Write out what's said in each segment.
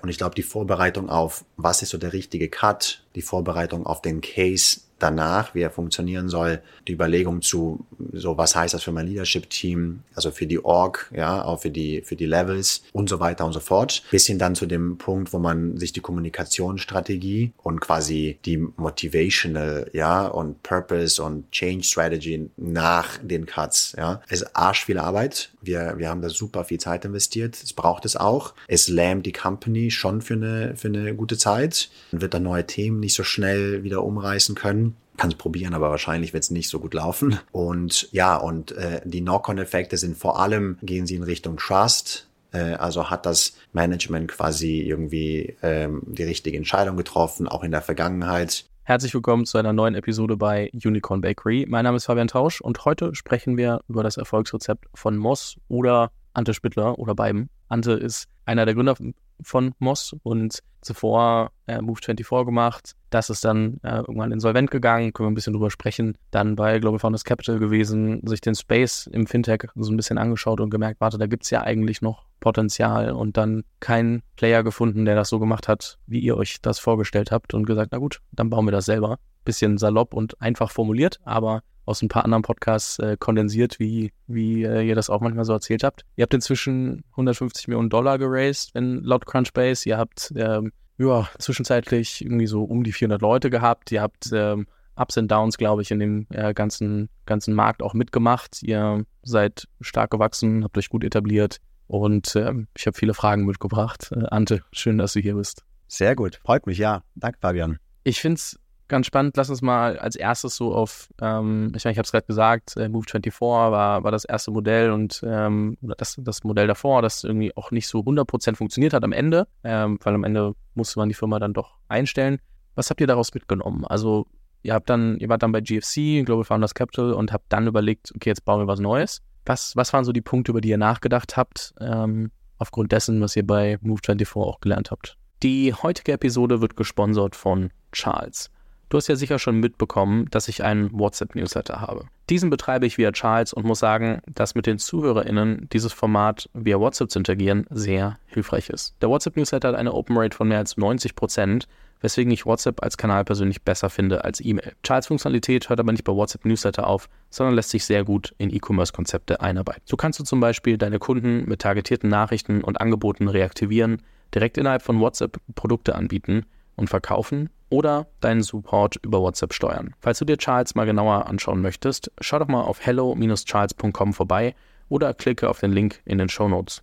Und ich glaube, die Vorbereitung auf, was ist so der richtige Cut, die Vorbereitung auf den Case, danach, wie er funktionieren soll, die Überlegung zu, so was heißt das für mein Leadership-Team, also für die Org, ja, auch für die, für die Levels und so weiter und so fort. Bis hin dann zu dem Punkt, wo man sich die Kommunikationsstrategie und quasi die Motivational, ja, und Purpose und Change Strategy nach den Cuts, ja. Es ist arsch viel Arbeit. Wir, wir haben da super viel Zeit investiert. Es braucht es auch. Es lähmt die Company schon für eine, für eine gute Zeit. Man wird dann neue Themen nicht so schnell wieder umreißen können kann es probieren, aber wahrscheinlich wird es nicht so gut laufen. Und ja, und äh, die Knock-on-Effekte sind vor allem, gehen sie in Richtung Trust. Äh, also hat das Management quasi irgendwie ähm, die richtige Entscheidung getroffen, auch in der Vergangenheit. Herzlich willkommen zu einer neuen Episode bei Unicorn Bakery. Mein Name ist Fabian Tausch und heute sprechen wir über das Erfolgsrezept von Moss oder Ante Spittler oder beiden. Ante ist einer der Gründer von Moss und zuvor äh, Move24 gemacht. Das ist dann äh, irgendwann insolvent gegangen, können wir ein bisschen drüber sprechen. Dann bei Global Founders Capital gewesen, sich den Space im Fintech so ein bisschen angeschaut und gemerkt, warte, da gibt es ja eigentlich noch Potenzial und dann keinen Player gefunden, der das so gemacht hat, wie ihr euch das vorgestellt habt und gesagt, na gut, dann bauen wir das selber. Bisschen salopp und einfach formuliert, aber aus ein paar anderen Podcasts äh, kondensiert, wie, wie äh, ihr das auch manchmal so erzählt habt. Ihr habt inzwischen 150 Millionen Dollar geraced, wenn laut Crunchbase. Ihr habt ähm, ja, zwischenzeitlich irgendwie so um die 400 Leute gehabt. Ihr habt ähm, Ups und Downs, glaube ich, in dem äh, ganzen, ganzen Markt auch mitgemacht. Ihr seid stark gewachsen, habt euch gut etabliert und ähm, ich habe viele Fragen mitgebracht. Äh, Ante, schön, dass du hier bist. Sehr gut, freut mich, ja. Danke, Fabian. Ich finde es ganz spannend. Lass uns mal als erstes so auf, ähm, ich meine, ich habe es gerade gesagt, äh, Move24 war, war das erste Modell und ähm, das, das Modell davor, das irgendwie auch nicht so 100% funktioniert hat am Ende, ähm, weil am Ende musste man die Firma dann doch einstellen. Was habt ihr daraus mitgenommen? Also ihr habt dann, ihr wart dann bei GFC, Global Founders Capital und habt dann überlegt, okay, jetzt bauen wir was Neues. Was, was waren so die Punkte, über die ihr nachgedacht habt, ähm, aufgrund dessen, was ihr bei Move24 auch gelernt habt? Die heutige Episode wird gesponsert von Charles. Du hast ja sicher schon mitbekommen, dass ich einen WhatsApp-Newsletter habe. Diesen betreibe ich via Charles und muss sagen, dass mit den ZuhörerInnen dieses Format via WhatsApp zu interagieren sehr hilfreich ist. Der WhatsApp-Newsletter hat eine Open Rate von mehr als 90 Prozent, weswegen ich WhatsApp als Kanal persönlich besser finde als E-Mail. Charles Funktionalität hört aber nicht bei WhatsApp Newsletter auf, sondern lässt sich sehr gut in E-Commerce-Konzepte einarbeiten. So kannst du zum Beispiel deine Kunden mit targetierten Nachrichten und Angeboten reaktivieren, direkt innerhalb von WhatsApp Produkte anbieten und verkaufen oder deinen Support über WhatsApp steuern. Falls du dir Charles mal genauer anschauen möchtest, schau doch mal auf hello-charles.com vorbei oder klicke auf den Link in den Show Notes.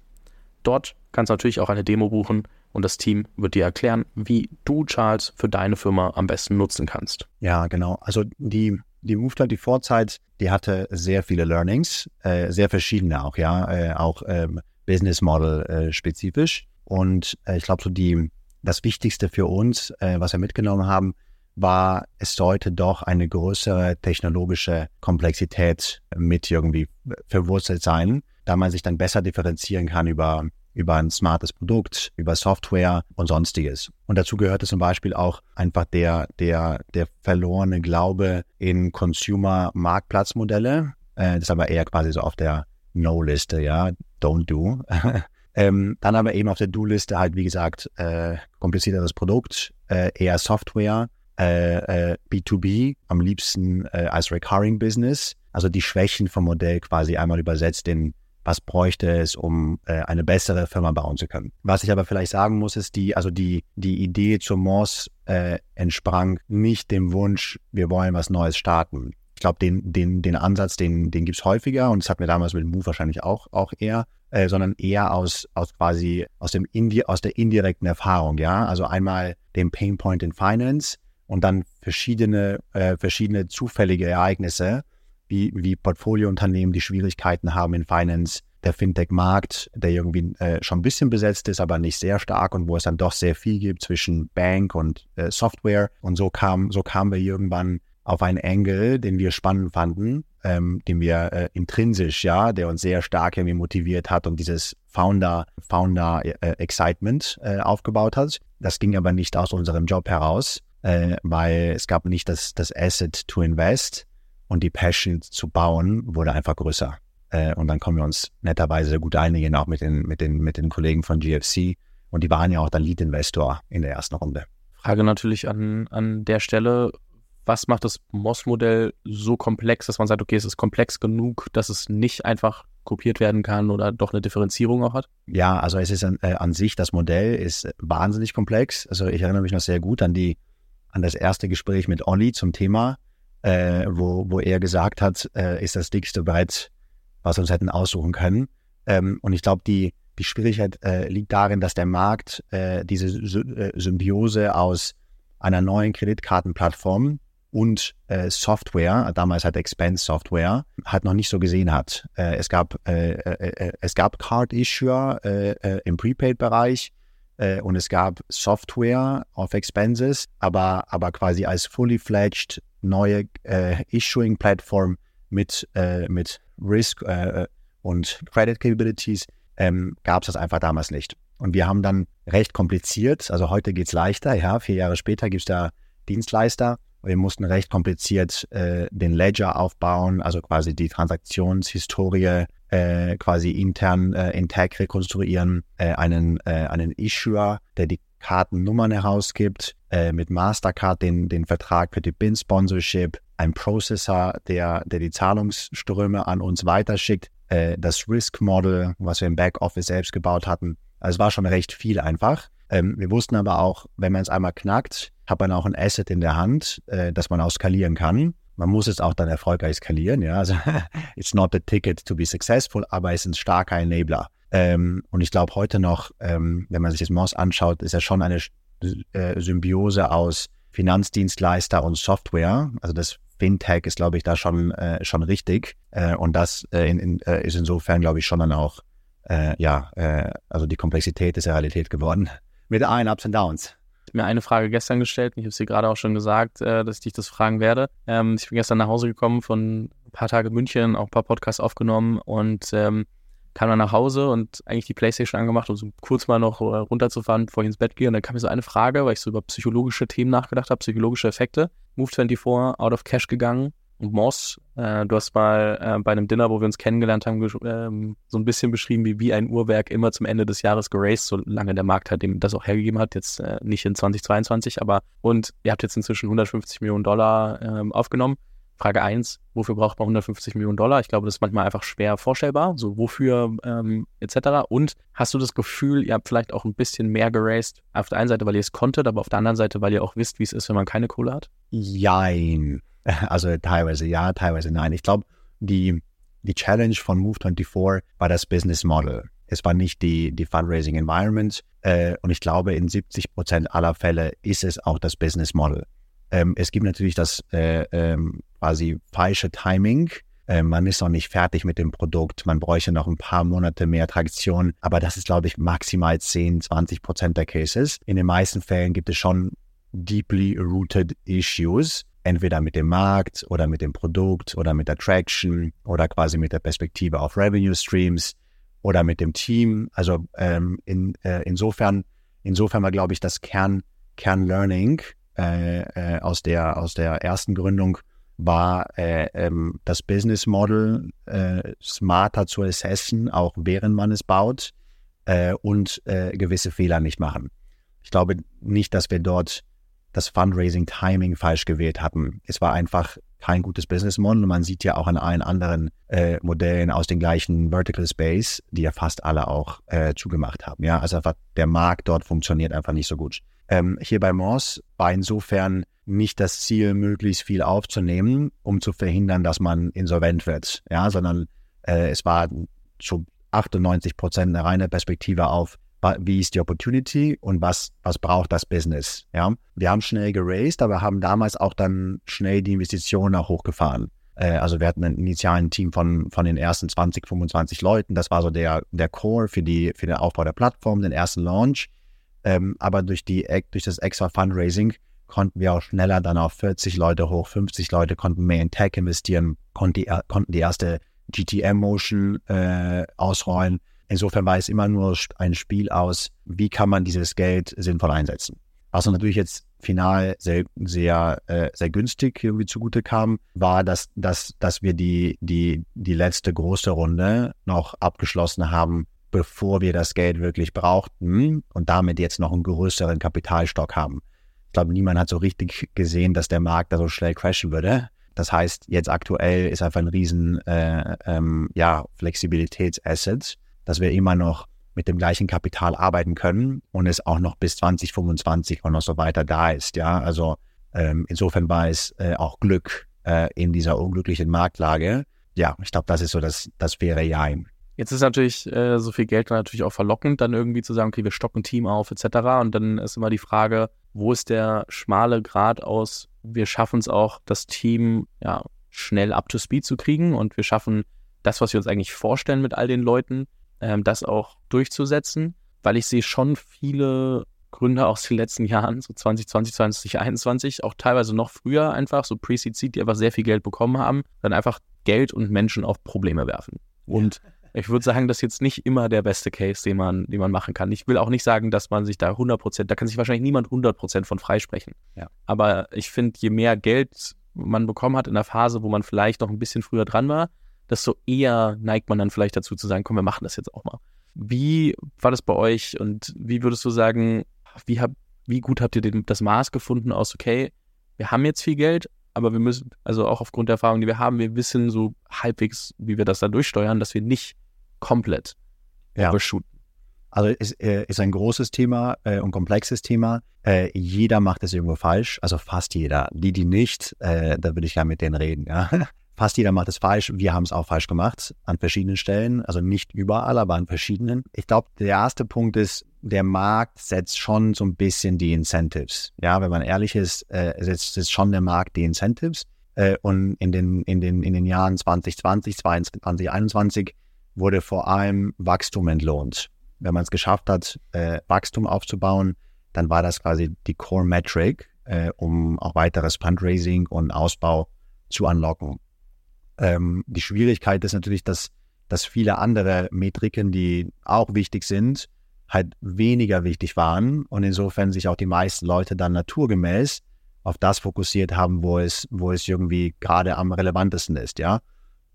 Dort kannst du natürlich auch eine Demo buchen und das Team wird dir erklären, wie du Charles für deine Firma am besten nutzen kannst. Ja, genau. Also die, die Move die Vorzeit, die hatte sehr viele Learnings, äh, sehr verschiedene auch, ja, äh, auch ähm, Business Model äh, spezifisch. Und äh, ich glaube, so die, das Wichtigste für uns, äh, was wir mitgenommen haben, war, es sollte doch eine größere technologische Komplexität mit irgendwie verwurzelt sein, da man sich dann besser differenzieren kann über, über ein smartes Produkt, über Software und sonstiges. Und dazu gehörte zum Beispiel auch einfach der, der, der verlorene Glaube in Consumer-Marktplatzmodelle. Äh, das ist aber eher quasi so auf der No-Liste, ja, don't do. Ähm, dann aber eben auf der Do-Liste halt, wie gesagt, äh, komplizierteres Produkt, äh, eher Software, äh, äh, B2B, am liebsten äh, als Recurring Business. Also die Schwächen vom Modell quasi einmal übersetzt in was bräuchte es, um äh, eine bessere Firma bauen zu können. Was ich aber vielleicht sagen muss, ist die, also die, die Idee zur Moss äh, entsprang nicht dem Wunsch, wir wollen was Neues starten. Ich glaube, den, den, den Ansatz, den, den gibt's häufiger und das hat mir damals mit dem Move wahrscheinlich auch, auch eher äh, sondern eher aus, aus quasi aus dem Indi aus der indirekten Erfahrung, ja. Also einmal den Painpoint in Finance und dann verschiedene, äh, verschiedene zufällige Ereignisse, wie, wie Portfoliounternehmen, die Schwierigkeiten haben in Finance, der Fintech-Markt, der irgendwie äh, schon ein bisschen besetzt ist, aber nicht sehr stark und wo es dann doch sehr viel gibt zwischen Bank und äh, Software. Und so kam, so kamen wir irgendwann auf einen Angle, den wir spannend fanden, ähm, den wir äh, intrinsisch, ja, der uns sehr stark irgendwie motiviert hat und dieses Founder, Founder äh, Excitement äh, aufgebaut hat. Das ging aber nicht aus unserem Job heraus, äh, weil es gab nicht das, das Asset to invest und die Passion zu bauen wurde einfach größer. Äh, und dann kommen wir uns netterweise gut einigen, auch mit den, mit den, mit den Kollegen von GFC, Und die waren ja auch der Lead-Investor in der ersten Runde. Frage natürlich an, an der Stelle, was macht das MOS-Modell so komplex, dass man sagt, okay, es ist komplex genug, dass es nicht einfach kopiert werden kann oder doch eine Differenzierung auch hat? Ja, also es ist an, äh, an sich, das Modell ist wahnsinnig komplex. Also ich erinnere mich noch sehr gut an die, an das erste Gespräch mit Olli zum Thema, äh, wo, wo er gesagt hat, äh, ist das dickste Brett, was wir uns hätten aussuchen können. Ähm, und ich glaube, die, die Schwierigkeit äh, liegt darin, dass der Markt äh, diese Sy äh, Symbiose aus einer neuen Kreditkartenplattform und äh, Software, damals halt Expense Software, halt noch nicht so gesehen hat. Äh, es gab äh, äh, äh es gab Card Issuer äh, im Prepaid-Bereich und es gab Software auf Expenses, aber aber quasi als fully fledged neue Issuing-Plattform mit mit Risk und Credit Capabilities ähm, gab es das einfach damals nicht. Und wir haben dann recht kompliziert, also heute geht's leichter, ja, vier Jahre später gibt's da Dienstleister, wir mussten recht kompliziert äh, den Ledger aufbauen, also quasi die Transaktionshistorie äh, quasi intern äh, intakt rekonstruieren, äh, einen, äh, einen Issuer, der die Kartennummern herausgibt, äh, mit Mastercard den, den Vertrag für die BIN-Sponsorship, ein Processor, der, der die Zahlungsströme an uns weiterschickt, äh, das Risk-Model, was wir im Backoffice selbst gebaut hatten. Also es war schon recht viel einfach. Ähm, wir wussten aber auch, wenn man es einmal knackt, hat man auch ein Asset in der Hand, äh, das man auch skalieren kann. Man muss es auch dann erfolgreich skalieren, ja. Also it's not the ticket to be successful, aber es ist ein starker Enabler. Ähm, und ich glaube heute noch, ähm, wenn man sich das Moss anschaut, ist ja schon eine äh, Symbiose aus Finanzdienstleister und Software. Also das Fintech ist, glaube ich, da schon, äh, schon richtig. Äh, und das äh, in, in, äh, ist insofern, glaube ich, schon dann auch, äh, ja, äh, also die Komplexität ist ja Realität geworden. Mit allen Ups und Downs mir eine Frage gestern gestellt und ich habe es dir gerade auch schon gesagt, äh, dass ich dich das fragen werde. Ähm, ich bin gestern nach Hause gekommen von ein paar Tage München, auch ein paar Podcasts aufgenommen und ähm, kam dann nach Hause und eigentlich die Playstation angemacht, um so kurz mal noch äh, runterzufahren, bevor ich ins Bett gehe. Und dann kam mir so eine Frage, weil ich so über psychologische Themen nachgedacht habe, psychologische Effekte. Move 24, out of cash gegangen Moss. Äh, du hast mal äh, bei einem Dinner, wo wir uns kennengelernt haben, ähm, so ein bisschen beschrieben, wie, wie ein Uhrwerk immer zum Ende des Jahres geraced, solange der Markt halt dem das auch hergegeben hat, jetzt äh, nicht in 2022, aber und ihr habt jetzt inzwischen 150 Millionen Dollar ähm, aufgenommen. Frage 1, wofür braucht man 150 Millionen Dollar? Ich glaube, das ist manchmal einfach schwer vorstellbar, so wofür ähm, etc. Und hast du das Gefühl, ihr habt vielleicht auch ein bisschen mehr geraced, auf der einen Seite, weil ihr es konntet, aber auf der anderen Seite, weil ihr auch wisst, wie es ist, wenn man keine Kohle hat? Jein. Also teilweise ja, teilweise nein. Ich glaube, die, die Challenge von Move24 war das Business Model. Es war nicht die, die Fundraising Environment. Äh, und ich glaube, in 70 Prozent aller Fälle ist es auch das Business Model. Ähm, es gibt natürlich das äh, ähm, quasi falsche Timing. Äh, man ist noch nicht fertig mit dem Produkt. Man bräuchte noch ein paar Monate mehr Traktion. Aber das ist, glaube ich, maximal 10, 20 Prozent der Cases. In den meisten Fällen gibt es schon deeply rooted issues, entweder mit dem Markt oder mit dem Produkt oder mit der Traction oder quasi mit der Perspektive auf Revenue Streams oder mit dem Team. Also ähm, in, äh, insofern, insofern war, glaube ich, das Kern, Kernlearning äh, äh, aus, der, aus der ersten Gründung war äh, ähm, das Business Model äh, smarter zu assessen, auch während man es baut äh, und gewisse Fehler nicht machen. Ich glaube nicht, dass wir dort das Fundraising-Timing falsch gewählt hatten. Es war einfach kein gutes Business Model man sieht ja auch an allen anderen äh, Modellen aus den gleichen Vertical Space, die ja fast alle auch äh, zugemacht haben. Ja, also einfach der Markt dort funktioniert einfach nicht so gut. Ähm, hier bei Moss war insofern nicht das Ziel, möglichst viel aufzunehmen, um zu verhindern, dass man insolvent wird, ja, sondern äh, es war zu 98 Prozent eine reine Perspektive auf wie ist die Opportunity und was, was braucht das Business. Ja? Wir haben schnell geraced, aber haben damals auch dann schnell die Investitionen auch hochgefahren. Äh, also wir hatten ein initialen Team von, von den ersten 20, 25 Leuten. Das war so der, der Core für, die, für den Aufbau der Plattform, den ersten Launch. Ähm, aber durch, die, durch das extra Fundraising konnten wir auch schneller dann auf 40 Leute hoch, 50 Leute konnten mehr in Tech investieren, konnten die, konnten die erste GTM-Motion äh, ausrollen. Insofern war es immer nur ein Spiel aus, wie kann man dieses Geld sinnvoll einsetzen. Was natürlich jetzt final sehr, sehr, äh, sehr günstig irgendwie zugute kam, war, dass, dass, dass wir die, die, die letzte große Runde noch abgeschlossen haben, bevor wir das Geld wirklich brauchten und damit jetzt noch einen größeren Kapitalstock haben. Ich glaube, niemand hat so richtig gesehen, dass der Markt da so schnell crashen würde. Das heißt, jetzt aktuell ist einfach ein riesen äh, ähm, ja, Flexibilitätsasset, dass wir immer noch mit dem gleichen Kapital arbeiten können und es auch noch bis 2025 und noch so weiter da ist. Ja, also ähm, insofern war es äh, auch Glück äh, in dieser unglücklichen Marktlage. Ja, ich glaube, das ist so das, das faire Ja. Jetzt ist natürlich äh, so viel Geld natürlich auch verlockend, dann irgendwie zu sagen, okay, wir stocken Team auf etc. Und dann ist immer die Frage, wo ist der schmale Grad aus, wir schaffen es auch, das Team ja schnell up to speed zu kriegen und wir schaffen das, was wir uns eigentlich vorstellen mit all den Leuten, ähm, das auch durchzusetzen, weil ich sehe schon viele Gründer aus den letzten Jahren, so 2020, 2021, auch teilweise noch früher einfach, so Pre-Seed Seed, die einfach sehr viel Geld bekommen haben, dann einfach Geld und Menschen auf Probleme werfen. Und ich würde sagen, das ist jetzt nicht immer der beste Case, den man, den man machen kann. Ich will auch nicht sagen, dass man sich da 100 Prozent, da kann sich wahrscheinlich niemand 100 Prozent von freisprechen. Ja. Aber ich finde, je mehr Geld man bekommen hat in der Phase, wo man vielleicht noch ein bisschen früher dran war, desto eher neigt man dann vielleicht dazu zu sagen, komm, wir machen das jetzt auch mal. Wie war das bei euch und wie würdest du sagen, wie, hab, wie gut habt ihr den, das Maß gefunden aus, okay, wir haben jetzt viel Geld, aber wir müssen, also auch aufgrund der Erfahrung, die wir haben, wir wissen so halbwegs, wie wir das dann durchsteuern, dass wir nicht komplett ja. übershooten. Also ist, äh, ist ein großes Thema äh, und komplexes Thema. Äh, jeder macht es irgendwo falsch, also fast jeder. Die, die nicht, äh, da würde ich ja mit denen reden. Ja? Fast jeder macht es falsch. Wir haben es auch falsch gemacht an verschiedenen Stellen. Also nicht überall, aber an verschiedenen. Ich glaube, der erste Punkt ist, der Markt setzt schon so ein bisschen die Incentives. Ja, wenn man ehrlich ist, äh, setzt, setzt schon der Markt die Incentives. Äh, und in den, in, den, in den Jahren 2020, 2021 wurde vor allem Wachstum entlohnt. Wenn man es geschafft hat, äh, Wachstum aufzubauen, dann war das quasi die Core Metric, äh, um auch weiteres Fundraising und Ausbau zu unlocken. Ähm, die Schwierigkeit ist natürlich, dass, dass viele andere Metriken, die auch wichtig sind, halt weniger wichtig waren und insofern sich auch die meisten Leute dann naturgemäß auf das fokussiert haben, wo es, wo es irgendwie gerade am relevantesten ist, ja.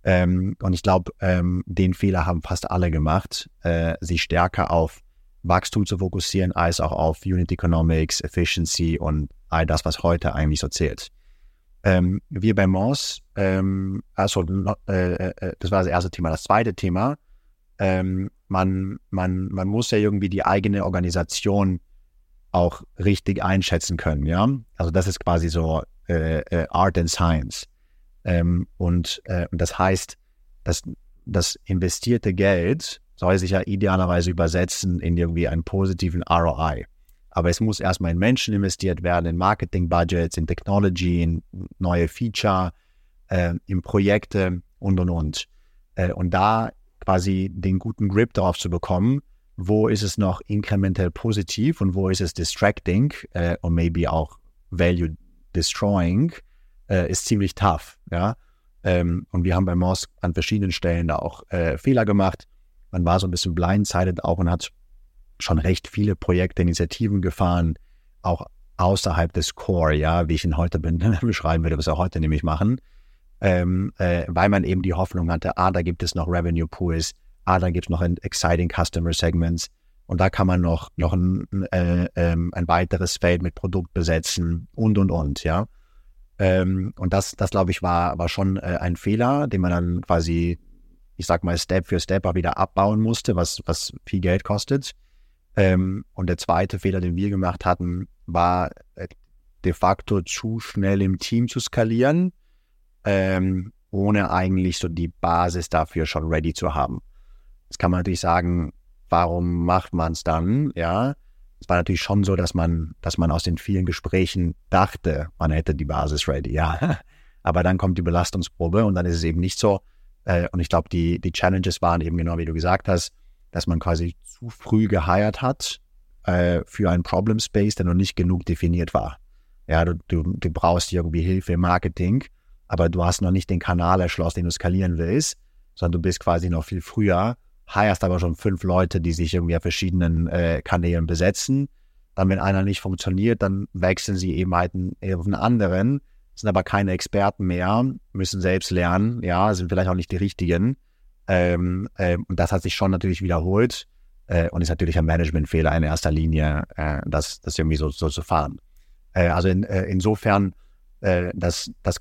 Ähm, und ich glaube, ähm, den Fehler haben fast alle gemacht, äh, sich stärker auf Wachstum zu fokussieren, als auch auf Unit Economics, Efficiency und all das, was heute eigentlich so zählt. Ähm, wir bei Moss, ähm, also äh, äh, das war das erste Thema. Das zweite Thema, ähm, man, man, man muss ja irgendwie die eigene Organisation auch richtig einschätzen können, ja. Also das ist quasi so äh, äh, Art and Science. Ähm, und, äh, und das heißt, dass das investierte Geld soll sich ja idealerweise übersetzen in irgendwie einen positiven ROI. Aber es muss erstmal in Menschen investiert werden, in Marketing-Budgets, in Technology, in neue Feature, äh, in Projekte und, und, und. Äh, und da quasi den guten Grip darauf zu bekommen, wo ist es noch inkrementell positiv und wo ist es distracting äh, und maybe auch value destroying, äh, ist ziemlich tough. Ja? Ähm, und wir haben bei Moss an verschiedenen Stellen da auch äh, Fehler gemacht. Man war so ein bisschen blindsided auch und hat schon recht viele Projekte, Initiativen gefahren, auch außerhalb des Core, ja, wie ich ihn heute beschreiben würde, was wir heute nämlich machen, ähm, äh, weil man eben die Hoffnung hatte, ah, da gibt es noch Revenue Pools, ah, da gibt es noch exciting Customer Segments und da kann man noch, noch ein, äh, ähm, ein weiteres Feld mit Produkt besetzen und, und, und, ja. Ähm, und das, das glaube ich, war, war schon äh, ein Fehler, den man dann quasi, ich sag mal, Step für Step auch wieder abbauen musste, was, was viel Geld kostet. Ähm, und der zweite Fehler, den wir gemacht hatten, war äh, de facto zu schnell im Team zu skalieren, ähm, ohne eigentlich so die Basis dafür schon ready zu haben. Jetzt kann man natürlich sagen, warum macht man es dann? Ja, es war natürlich schon so, dass man, dass man aus den vielen Gesprächen dachte, man hätte die Basis ready, ja. Aber dann kommt die Belastungsprobe und dann ist es eben nicht so. Äh, und ich glaube, die, die Challenges waren eben genau wie du gesagt hast, dass man quasi zu früh geheiert hat äh, für einen Problem Space, der noch nicht genug definiert war. Ja, du, du, du brauchst irgendwie Hilfe im Marketing, aber du hast noch nicht den Kanal erschlossen, den du skalieren willst, sondern du bist quasi noch viel früher, heierst aber schon fünf Leute, die sich irgendwie auf verschiedenen äh, Kanälen besetzen. Dann, wenn einer nicht funktioniert, dann wechseln sie eben halt auf einen anderen, sind aber keine Experten mehr, müssen selbst lernen, ja, sind vielleicht auch nicht die richtigen Ähm, äh, und das hat sich schon natürlich wiederholt äh, und ist natürlich ein Managementfehler in erster Linie, äh, das, das irgendwie so, so zu fahren. Äh, also in, äh, insofern, äh, das, das,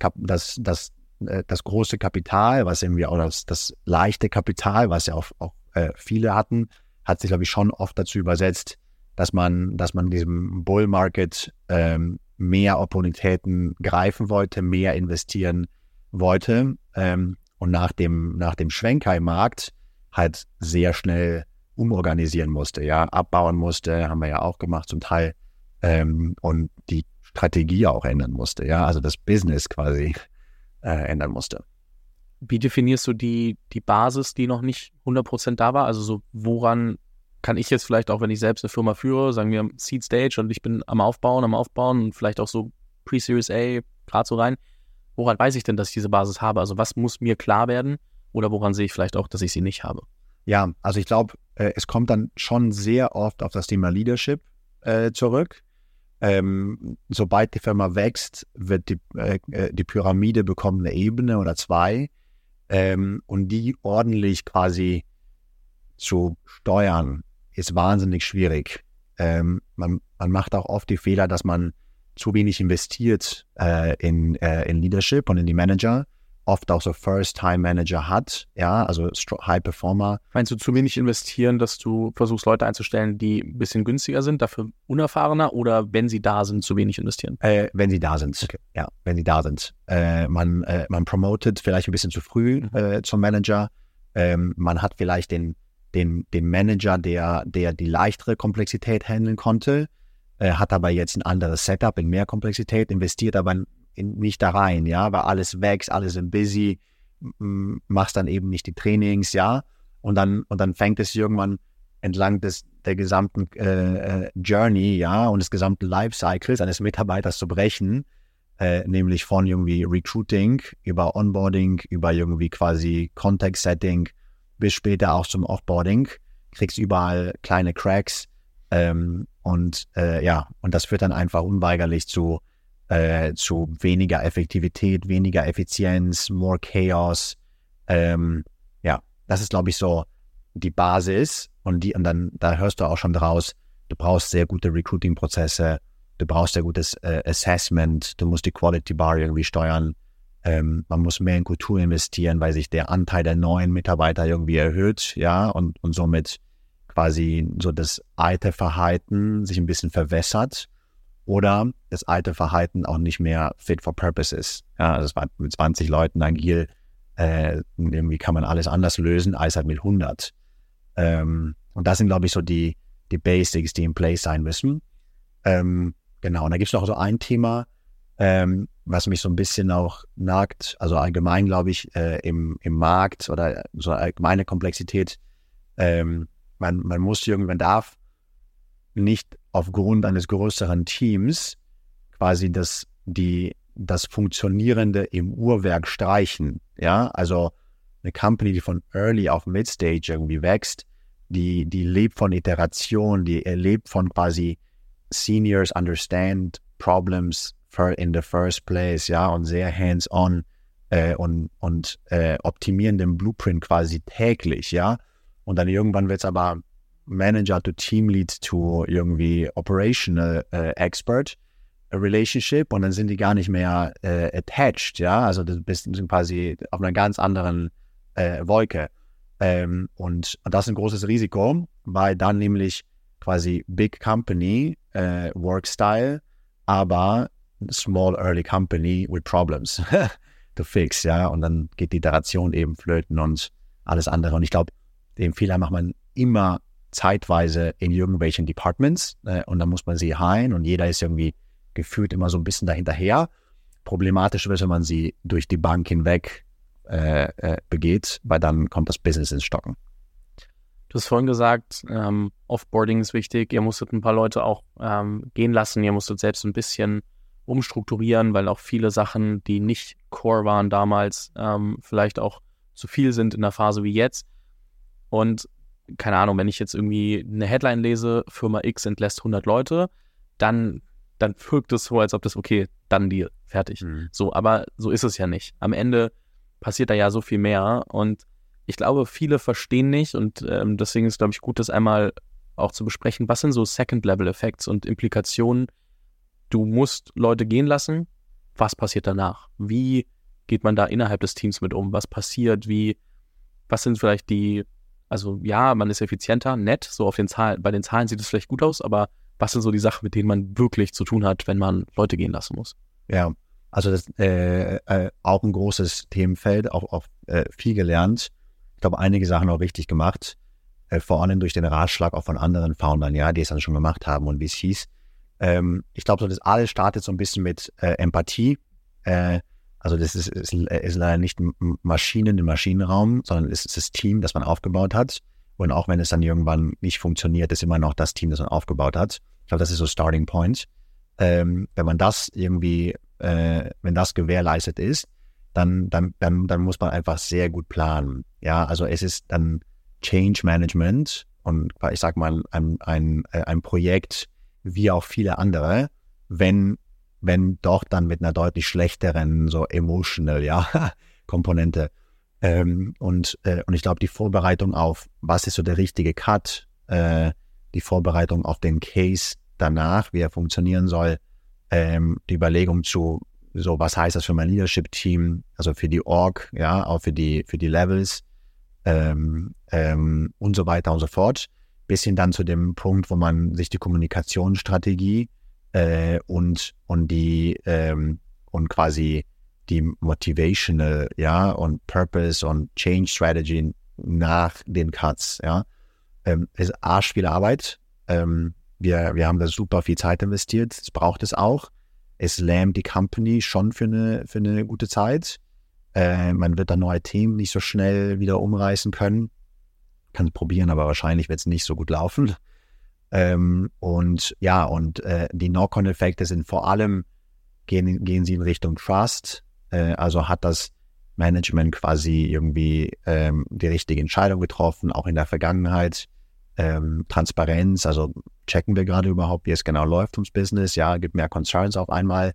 das, äh, das große Kapital, was irgendwie auch das, das leichte Kapital, was ja auch, auch viele hatten, hat sich, glaube ich, schon oft dazu übersetzt, dass man, dass man diesem Bull Market ähm, mehr Opportunitäten greifen wollte, mehr investieren wollte ähm, und nach dem, nach dem Schwenkai-Markt halt sehr schnell umorganisieren musste, ja, abbauen musste, haben wir ja auch gemacht zum Teil ähm, und die Strategie auch ändern musste, ja, also das Business quasi äh, ändern musste. Wie definierst du die, die Basis, die noch nicht 100% da war? Also so woran kann ich jetzt vielleicht auch, wenn ich selbst eine Firma führe, sagen wir Seed Stage und ich bin am Aufbauen, am Aufbauen und vielleicht auch so Pre-Series A, gerade so rein, woran weiß ich denn, dass ich diese Basis habe? Also was muss mir klar werden oder woran sehe ich vielleicht auch, dass ich sie nicht habe? Ja, also ich glaube, äh, es kommt dann schon sehr oft auf das Thema Leadership äh, zurück. Ähm, sobald die Firma wächst, wird die, äh, äh, die Pyramide bekommen eine Ebene oder zwei ähm, und die ordentlich quasi zu steuern, ist wahnsinnig schwierig. Ähm, man, man macht auch oft die Fehler, dass man zu wenig investiert äh, in, äh, in Leadership und in die Manager oft auch so First-Time-Manager hat, ja, also High-Performer. Meinst du zu wenig investieren, dass du versuchst, Leute einzustellen, die ein bisschen günstiger sind, dafür unerfahrener oder wenn sie da sind, zu wenig investieren? Äh, wenn sie da sind, okay. ja, wenn sie da sind. Äh, man, äh, man promotet vielleicht ein bisschen zu früh mhm. Äh, zum Manager. Ähm, man hat vielleicht den, den, den Manager, der, der die leichtere Komplexität handeln konnte, äh, hat aber jetzt ein anderes Setup in mehr Komplexität, investiert aber in, nicht da rein, ja, weil alles wächst, alle sind busy, machst dann eben nicht die Trainings, ja, und dann, und dann fängt es irgendwann entlang des, der gesamten äh, äh, Journey, ja, und des gesamten Lifecycles eines Mitarbeiters zu brechen, äh, nämlich von irgendwie Recruiting über Onboarding, über irgendwie quasi Context Setting bis später auch zum Offboarding, kriegst überall kleine Cracks ähm, und äh, ja, und das führt dann einfach unweigerlich zu äh, zu weniger Effektivität, weniger Effizienz, more Chaos. Ähm, ja, das ist, glaube ich, so die Basis. Und die, und dann, da hörst du auch schon draus, du brauchst sehr gute Recruiting-Prozesse, du brauchst sehr gutes äh, Assessment, du musst die Quality Bar irgendwie steuern. Ähm, man muss mehr in Kultur investieren, weil sich der Anteil der neuen Mitarbeiter irgendwie erhöht, ja, und, und somit quasi so das alte Verhalten sich ein bisschen verwässert oder das alte Verhalten auch nicht mehr fit for purpose ist. Ja, also es war mit 20 Leuten agil, äh, irgendwie kann man alles anders lösen als halt mit 100. Ähm, und das sind, glaube ich, so die, die Basics, die in place sein müssen. Ähm, genau, und da gibt es noch so ein Thema, ähm, was mich so ein bisschen auch nagt, also allgemein, glaube ich, äh, im, im Markt oder so allgemeine Komplexität. Ähm, man, man muss irgendwann darf nicht aufgrund eines größeren Teams quasi das, die, das Funktionierende im Uhrwerk streichen. Ja, also eine Company, die von Early auf Midstage irgendwie wächst, die, die lebt von Iteration, die lebt von quasi Seniors understand problems in the first place, ja, und sehr hands-on äh, und, und äh, optimieren den Blueprint quasi täglich, ja. Und dann irgendwann wird es aber Manager to Team Lead to irgendwie Operational äh, Expert Relationship und dann sind die gar nicht mehr äh, attached, ja, also das bist quasi auf einer ganz anderen äh, Wolke. Ähm, und, das ist ein großes Risiko, weil dann nämlich quasi Big Company äh, Work aber Small Early Company with Problems to fix, ja, und dann geht die Iteration eben flöten und alles andere. Und ich glaube, den Fehler macht man immer zeitweise in irgendwelchen Departments äh, und dann muss man sie heilen und jeder ist irgendwie gefühlt immer so ein bisschen dahinterher. Problematisch wird, wenn man sie durch die Bank hinweg äh, äh, begeht, weil dann kommt das Business ins Stocken. Du hast vorhin gesagt, ähm, Offboarding ist wichtig. Ihr musstet ein paar Leute auch ähm, gehen lassen. Ihr musstet selbst ein bisschen umstrukturieren, weil auch viele Sachen, die nicht Core waren damals, ähm, vielleicht auch zu viel sind in der Phase wie jetzt. Und keine Ahnung, wenn ich jetzt irgendwie eine Headline lese, Firma X entlässt 100 Leute, dann, dann wirkt es so, als ob das, okay, dann Deal, fertig. Mhm. So, aber so ist es ja nicht. Am Ende passiert da ja so viel mehr und ich glaube, viele verstehen nicht und ähm, deswegen ist, glaube ich, gut, das einmal auch zu besprechen. Was sind so Second-Level-Effects und Implikationen? Du musst Leute gehen lassen. Was passiert danach? Wie geht man da innerhalb des Teams mit um? Was passiert? Wie, was sind vielleicht die, also ja, man ist effizienter, nett, so auf den Zahlen, bei den Zahlen sieht es vielleicht gut aus, aber was sind so die Sachen, mit denen man wirklich zu tun hat, wenn man Leute gehen lassen muss? Ja, also das äh, äh, auch ein großes Themenfeld, auch, auch äh, viel gelernt. Ich glaube, einige Sachen auch richtig gemacht, äh, vor allem durch den Ratschlag auch von anderen Foundern, ja, die es dann schon gemacht haben und wie es hieß. Ähm, ich glaube, so das alles startet so ein bisschen mit äh, Empathie. Also das ist, ist, ist leider nicht Maschinen im Maschinenraum, sondern es ist das Team, das man aufgebaut hat. Und auch wenn es dann irgendwann nicht funktioniert, ist immer noch das Team, das man aufgebaut hat. Ich glaube, das ist so Starting Point. Ähm, wenn man das irgendwie, äh, wenn das gewährleistet ist, dann, dann, dann, dann muss man einfach sehr gut planen. Ja, also es ist dann Change Management und ich sag mal ein, ein, ein Projekt wie auch viele andere, wenn, wenn doch dann mit einer deutlich schlechteren, so emotional, ja, Komponente. Ähm, und, äh, und ich glaube, die Vorbereitung auf, was ist so der richtige Cut, äh, die Vorbereitung auf den Case danach, wie er funktionieren soll, ähm, die Überlegung zu, so was heißt das für mein Leadership-Team, also für die Org, ja, auch für die, für die Levels ähm, ähm, und so weiter und so fort, bis hin dann zu dem Punkt, wo man sich die Kommunikationsstrategie äh, und, und die ähm, und quasi die Motivational, ja, und Purpose und Change Strategy nach den Cuts, ja, ähm, ist arsch viel Arbeit. Ähm, wir, wir haben da super viel Zeit investiert. Es braucht es auch. Es lähmt die Company schon für eine, für eine gute Zeit. Äh, man wird dann neue Themen nicht so schnell wieder umreißen können. Kann es probieren, aber wahrscheinlich wird es nicht so gut laufen. Ähm, und ja, und äh, die Knock-on-Effekte sind vor allem, gehen, gehen sie in Richtung Trust. Äh, also hat das Management quasi irgendwie ähm, die richtige Entscheidung getroffen, auch in der Vergangenheit. Ähm, Transparenz, also checken wir gerade überhaupt, wie es genau läuft ums Business. Ja, gibt mehr Concerns auf einmal.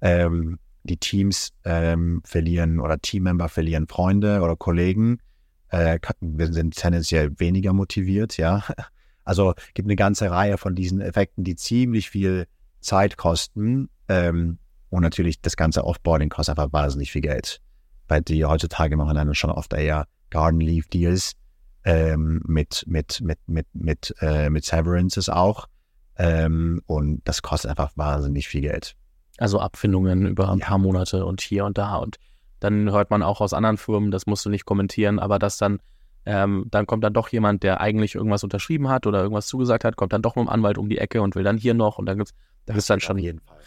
Ähm, die Teams ähm, verlieren oder Teammember verlieren Freunde oder Kollegen. Äh, wir sind tendenziell weniger motiviert, ja. Also gibt eine ganze Reihe von diesen Effekten, die ziemlich viel Zeit kosten. Ähm, und natürlich das ganze Offboarding kostet einfach wahnsinnig viel Geld. Weil die heutzutage machen dann schon oft eher Garden Leave Deals ähm, mit, mit, mit, mit, mit, äh, mit Severances auch. Ähm, und das kostet einfach wahnsinnig viel Geld. Also Abfindungen über ein ja. paar Monate und hier und da. Und dann hört man auch aus anderen Firmen, das musst du nicht kommentieren, aber dass dann, ähm, dann kommt dann doch jemand, der eigentlich irgendwas unterschrieben hat oder irgendwas zugesagt hat, kommt dann doch mit dem Anwalt um die Ecke und will dann hier noch und dann gibt's, da ist dann schon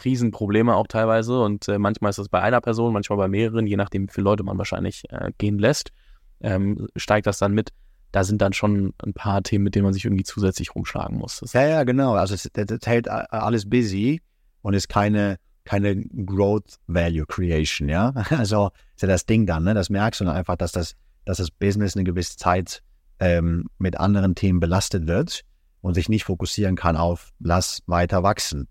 Riesenprobleme auch teilweise und äh, manchmal ist das bei einer Person, manchmal bei mehreren, je nachdem, wie viele Leute man wahrscheinlich äh, gehen lässt, ähm, steigt das dann mit. Da sind dann schon ein paar Themen, mit denen man sich irgendwie zusätzlich rumschlagen muss. Das ja, ja, genau. Also es, das hält alles busy und ist keine keine Growth Value Creation, ja. Also ist ja das Ding dann, ne? Das merkst du dann einfach, dass das, dass das Business eine gewisse Zeit ähm, mit anderen Themen belastet wird und sich nicht fokussieren kann auf lass weiter wachsen.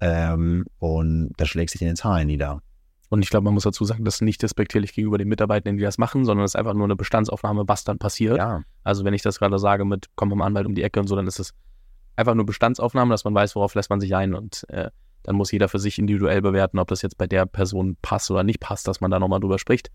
Ähm, und das schlägt sich in den Zahlen nieder. Und ich glaube, man muss dazu sagen, das ist nicht despektierlich gegenüber den Mitarbeitenden, die das machen, sondern es ist einfach nur eine Bestandsaufnahme, was dann passiert. Ja. Also wenn ich das gerade sage mit, komm vom Anwalt um die Ecke und so, dann ist es einfach nur Bestandsaufnahme, dass man weiß, worauf lässt man sich ein und äh, dann muss jeder für sich individuell bewerten, ob das jetzt bei der Person passt oder nicht passt, dass man da nochmal drüber spricht.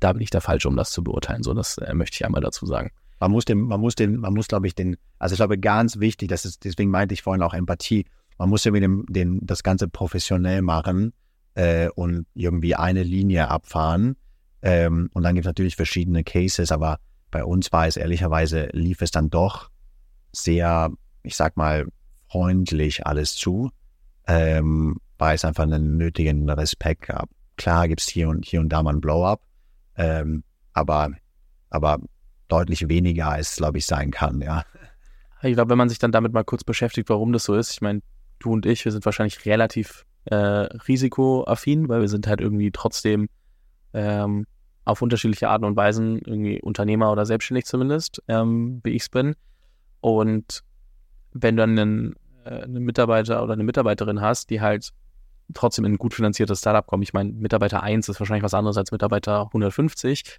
Da bin ich der Falsche, um das zu beurteilen. So, das äh, möchte ich einmal dazu sagen. Man muss den, man muss den, man muss, glaube ich, den, also ich glaube, ganz wichtig, das ist, deswegen meinte ich vorhin auch Empathie. Man muss mit dem, den, das Ganze professionell machen äh, und irgendwie eine Linie abfahren. Ähm, und dann gibt es natürlich verschiedene Cases, aber bei uns war es ehrlicherweise, lief es dann doch sehr, ich sag mal, freundlich alles zu ähm, weil es einfach einen nötigen Respekt gab. Klar gibt es hier und hier und da mal ein Blow-up, ähm, aber, aber deutlich weniger als, glaube ich, sein kann, ja. Ich glaube, wenn man sich dann damit mal kurz beschäftigt, warum das so ist, ich meine, du und ich, wir sind wahrscheinlich relativ äh, risikoaffin, weil wir sind halt irgendwie trotzdem ähm, auf unterschiedliche Arten und Weisen irgendwie Unternehmer oder selbstständig zumindest, ähm, wie ich es bin. Und wenn du dann einen äh, einen Mitarbeiter oder eine Mitarbeiterin hast, die halt trotzdem in ein gut finanziertes Startup kommen. Ich meine, Mitarbeiter 1 ist wahrscheinlich was anderes als Mitarbeiter 150.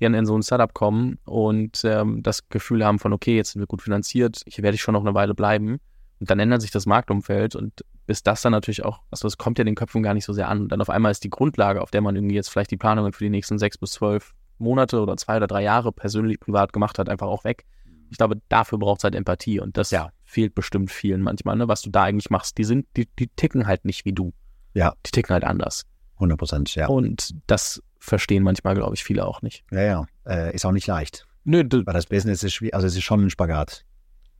die dann in so ein Startup kommen und ähm, das Gefühl haben von, okay, jetzt sind wir gut finanziert, hier werde ich schon noch eine Weile bleiben. Und dann ändert sich das Marktumfeld und bis das dann natürlich auch, also es kommt ja den Köpfen gar nicht so sehr an. Und dann auf einmal ist die Grundlage, auf der man irgendwie jetzt vielleicht die Planungen für die nächsten sechs bis zwölf Monate oder zwei oder drei Jahre persönlich privat gemacht hat, einfach auch weg. Ich glaube, dafür braucht es halt Empathie und das ja. fehlt bestimmt vielen manchmal, ne? was du da eigentlich machst. Die sind, die, die ticken halt nicht wie du. Ja. Die ticken halt anders. 100 Prozent, ja. Und das verstehen manchmal, glaube ich, viele auch nicht. Ja, ja. Äh, ist auch nicht leicht. Nö, Weil das Business ist schwierig, also es ist schon ein Spagat.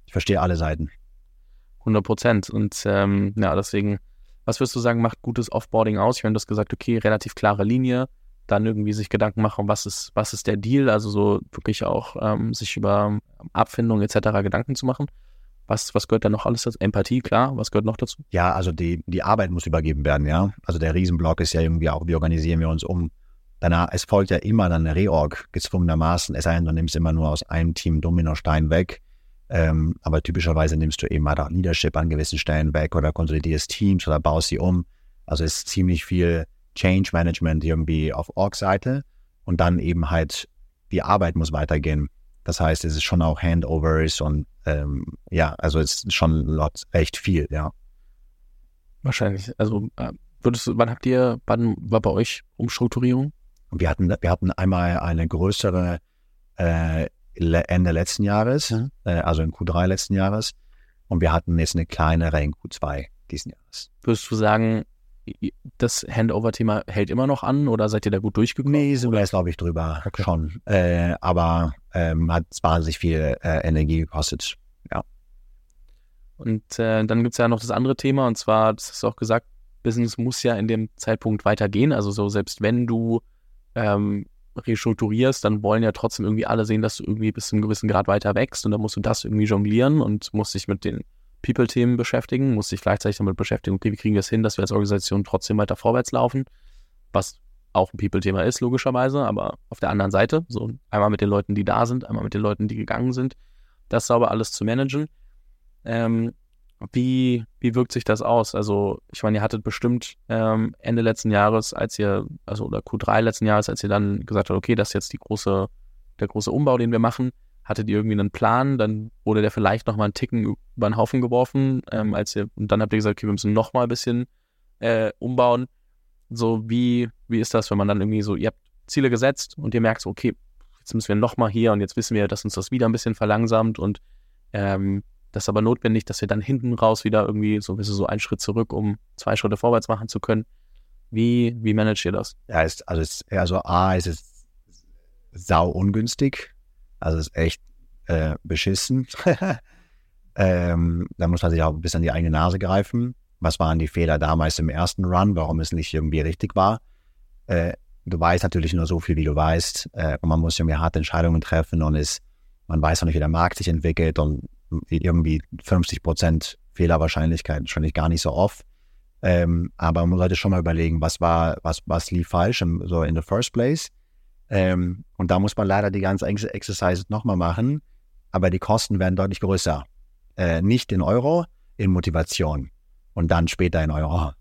Ich verstehe alle Seiten. 100 Prozent. Und ähm, ja, deswegen, was würdest du sagen, macht gutes Offboarding aus? Ich meine, du hast gesagt, okay, relativ klare Linie, dann irgendwie sich Gedanken machen, was ist, was ist der Deal, also so wirklich auch ähm, sich über Abfindung etc. Gedanken zu machen. Was, was gehört da noch alles dazu? Empathie, klar. Was gehört noch dazu? Ja, also die, die Arbeit muss übergeben werden, ja. Also der Riesenblock ist ja irgendwie auch, wie organisieren wir uns um. Danach, es folgt ja immer dann eine Reorg, gezwungenermaßen. Es sei denn, du nimmst immer nur aus einem Team Dominostein weg. Ähm, aber typischerweise nimmst du eben halt auch Leadership an gewissen Stellen weg oder konsolidierst Teams oder baust sie um. Also es ist ziemlich viel Change Management irgendwie auf Org-Seite und dann eben halt die Arbeit muss weitergehen. Das heißt, es ist schon auch Handovers und ähm, ja, also es ist schon echt viel, ja. Wahrscheinlich. Also äh, würdest du, wann habt ihr, wann war bei euch Umstrukturierung? Wir hatten, wir hatten einmal eine größere äh, Ende letzten Jahres, mhm. äh, also in Q3 letzten Jahres, und wir hatten jetzt eine kleinere in Q2 diesen Jahres. Würdest du sagen, das Handover-Thema hält immer noch an oder seid ihr da gut durchgekommen? Nee, sogar ist, glaube ich, drüber okay. schon. Äh, aber ähm, hat wahnsinnig viel äh, Energie gekostet. Ja. Und äh, dann gibt es ja noch das andere Thema, und zwar, das hast du auch gesagt, Business muss ja in dem Zeitpunkt weitergehen. Also so selbst wenn du ähm, restrukturierst, dann wollen ja trotzdem irgendwie alle sehen, dass du irgendwie bis zu einem gewissen Grad weiter wächst und dann musst du das irgendwie jonglieren und musst dich mit den People-Themen beschäftigen, musst dich gleichzeitig damit beschäftigen, okay, wie kriegen wir es hin, dass wir als Organisation trotzdem weiter vorwärts laufen, was auch ein People-Thema ist, logischerweise, aber auf der anderen Seite, so einmal mit den Leuten, die da sind, einmal mit den Leuten, die gegangen sind, das sauber alles zu managen. Ähm, wie, wie wirkt sich das aus? Also, ich meine, ihr hattet bestimmt ähm, Ende letzten Jahres, als ihr, also oder Q3 letzten Jahres, als ihr dann gesagt habt, okay, das ist jetzt die große, der große Umbau, den wir machen, hattet ihr irgendwie einen Plan, dann wurde der vielleicht nochmal einen Ticken über den Haufen geworfen, ähm, als ihr, und dann habt ihr gesagt, okay, wir müssen nochmal ein bisschen äh, umbauen. So, wie, wie ist das, wenn man dann irgendwie so, ihr habt Ziele gesetzt und ihr merkt so, okay, jetzt müssen wir nochmal hier und jetzt wissen wir, dass uns das wieder ein bisschen verlangsamt und ähm, das ist aber notwendig, dass wir dann hinten raus wieder irgendwie so, so einen Schritt zurück, um zwei Schritte vorwärts machen zu können. Wie, wie managt ihr das? Ja, ist, also, ist, also A, ist es sau ungünstig. Also ist echt äh, beschissen. ähm, da muss man sich auch ein bisschen an die eigene Nase greifen. Was waren die Fehler damals im ersten Run? Warum es nicht irgendwie richtig war? Äh, du weißt natürlich nur so viel, wie du weißt. Äh, und man muss irgendwie harte Entscheidungen treffen und es, man weiß auch nicht, wie der Markt sich entwickelt und irgendwie 50 Prozent Fehlerwahrscheinlichkeit, wahrscheinlich gar nicht so oft. Ähm, aber man sollte schon mal überlegen, was war, was, was lief falsch im, so in the first place. Ähm, und da muss man leider die ganze Exercise nochmal machen, aber die Kosten werden deutlich größer. Äh, nicht in Euro, in Motivation und dann später in Euro.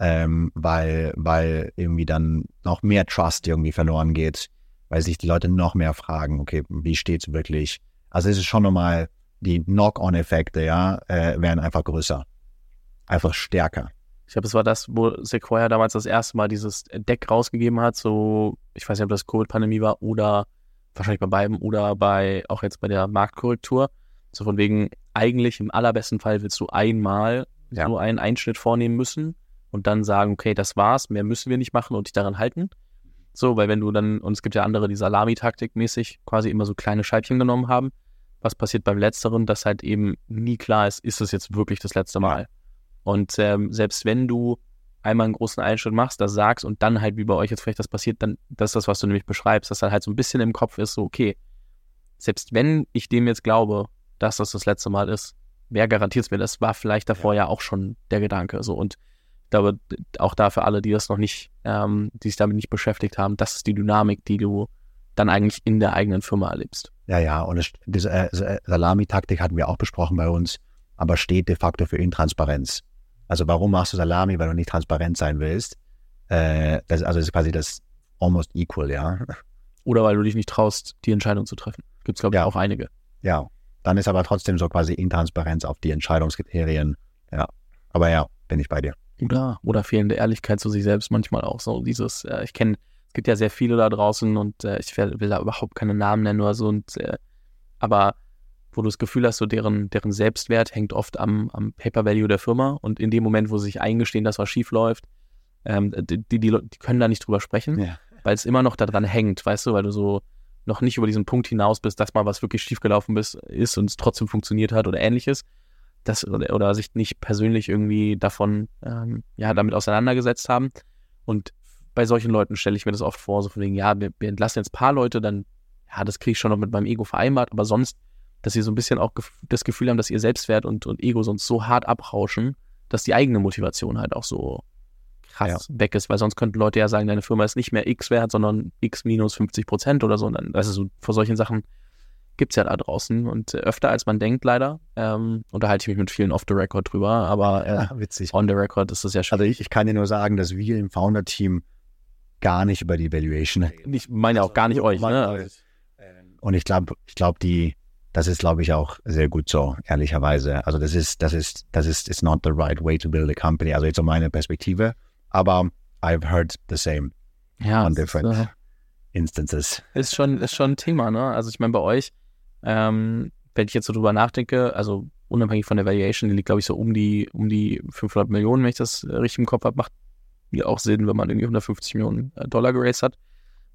Ähm, weil, weil irgendwie dann noch mehr Trust irgendwie verloren geht, weil sich die Leute noch mehr fragen, okay, wie steht es wirklich? Also es ist schon nochmal die Knock-on-Effekte, ja, äh, werden einfach größer, einfach stärker. Ich glaube, es war das, wo Sequoia damals das erste Mal dieses Deck rausgegeben hat, so, ich weiß nicht, ob das Covid-Pandemie war oder wahrscheinlich bei beiden oder bei, auch jetzt bei der Marktkorrektur. So von wegen, eigentlich im allerbesten Fall willst du einmal ja. so einen Einschnitt vornehmen müssen und dann sagen, okay, das war's, mehr müssen wir nicht machen und dich daran halten. So, weil wenn du dann, und es gibt ja andere, die Salami-Taktik mäßig quasi immer so kleine Scheibchen genommen haben, was passiert beim Letzteren, dass halt eben nie klar ist, ist es jetzt wirklich das letzte Mal. Und ähm, selbst wenn du einmal einen großen Einschnitt machst, das sagst und dann halt wie bei euch jetzt vielleicht das passiert, dann das ist das, was du nämlich beschreibst, dass dann halt so ein bisschen im Kopf ist, so okay, selbst wenn ich dem jetzt glaube, dass das das letzte Mal ist, wer garantiert es mir? Das war vielleicht davor ja. ja auch schon der Gedanke. So und ich glaube, auch da für alle, die das noch nicht, ähm, die sich damit nicht beschäftigt haben, das ist die Dynamik, die du dann eigentlich in der eigenen Firma erlebst. Ja, ja, und es, diese äh, Salami-Taktik hatten wir auch besprochen bei uns, aber steht de facto für Intransparenz. Also warum machst du Salami, weil du nicht transparent sein willst? Äh, das, also das ist quasi das almost equal, ja. oder weil du dich nicht traust, die Entscheidung zu treffen. Gibt es, glaube ich, ja. auch einige. Ja, dann ist aber trotzdem so quasi Intransparenz auf die Entscheidungskriterien. Ja, aber ja, bin ich bei dir. Oder, oder fehlende Ehrlichkeit zu sich selbst manchmal auch. So dieses, äh, ich kenne, es gibt ja sehr viele da draußen und äh, ich will, will, da überhaupt keine Namen nennen oder so. Und, äh, aber wo du das Gefühl hast, so deren, deren Selbstwert hängt oft am, am Paper Value der Firma und in dem Moment, wo sie sich eingestehen, dass was schief läuft, ähm, die, die, die, können da nicht drüber sprechen, ja. weil es immer noch daran hängt, weißt du, weil du so noch nicht über diesen Punkt hinaus bist, dass mal was wirklich schiefgelaufen ist, ist und es trotzdem funktioniert hat oder ähnliches. Das, oder, oder sich nicht persönlich irgendwie davon, ähm, ja, damit auseinandergesetzt haben. Und bei solchen Leuten stelle ich mir das oft vor, so von wegen, ja, wir, wir entlassen jetzt ein paar Leute, dann, ja, das kriege ich schon noch mit meinem Ego vereinbart, aber sonst, dass sie so ein bisschen auch das Gefühl haben, dass ihr Selbstwert und, und Ego sonst so hart abrauschen, dass die eigene Motivation halt auch so krass ja. weg ist, weil sonst könnten Leute ja sagen, deine Firma ist nicht mehr X wert, sondern X minus 50 Prozent oder so. Und dann, also so, vor solchen Sachen gibt es ja da draußen und äh, öfter als man denkt leider. Ähm, unterhalte ich mich mit vielen off the record drüber, aber äh, witzig. on the record ist das ja schon. Also ich, ich kann dir nur sagen, dass wir im Founder-Team gar nicht über die Valuation reden. Ich meine also, auch gar nicht euch. Ne? Und ich glaube, ich glaube, die, das ist, glaube ich, auch sehr gut so, ehrlicherweise. Also das ist, das ist, das ist, it's not the right way to build a company. Also jetzt so meine Perspektive aber I've heard the same ja, on different ist, äh, instances. Ist schon, ist schon ein Thema, ne? Also ich meine, bei euch, ähm, wenn ich jetzt so drüber nachdenke, also unabhängig von der Valuation, die liegt, glaube ich, so um die, um die 500 Millionen, wenn ich das äh, richtig im Kopf habe, macht mir auch Sinn, wenn man irgendwie 150 Millionen äh, Dollar geraced hat.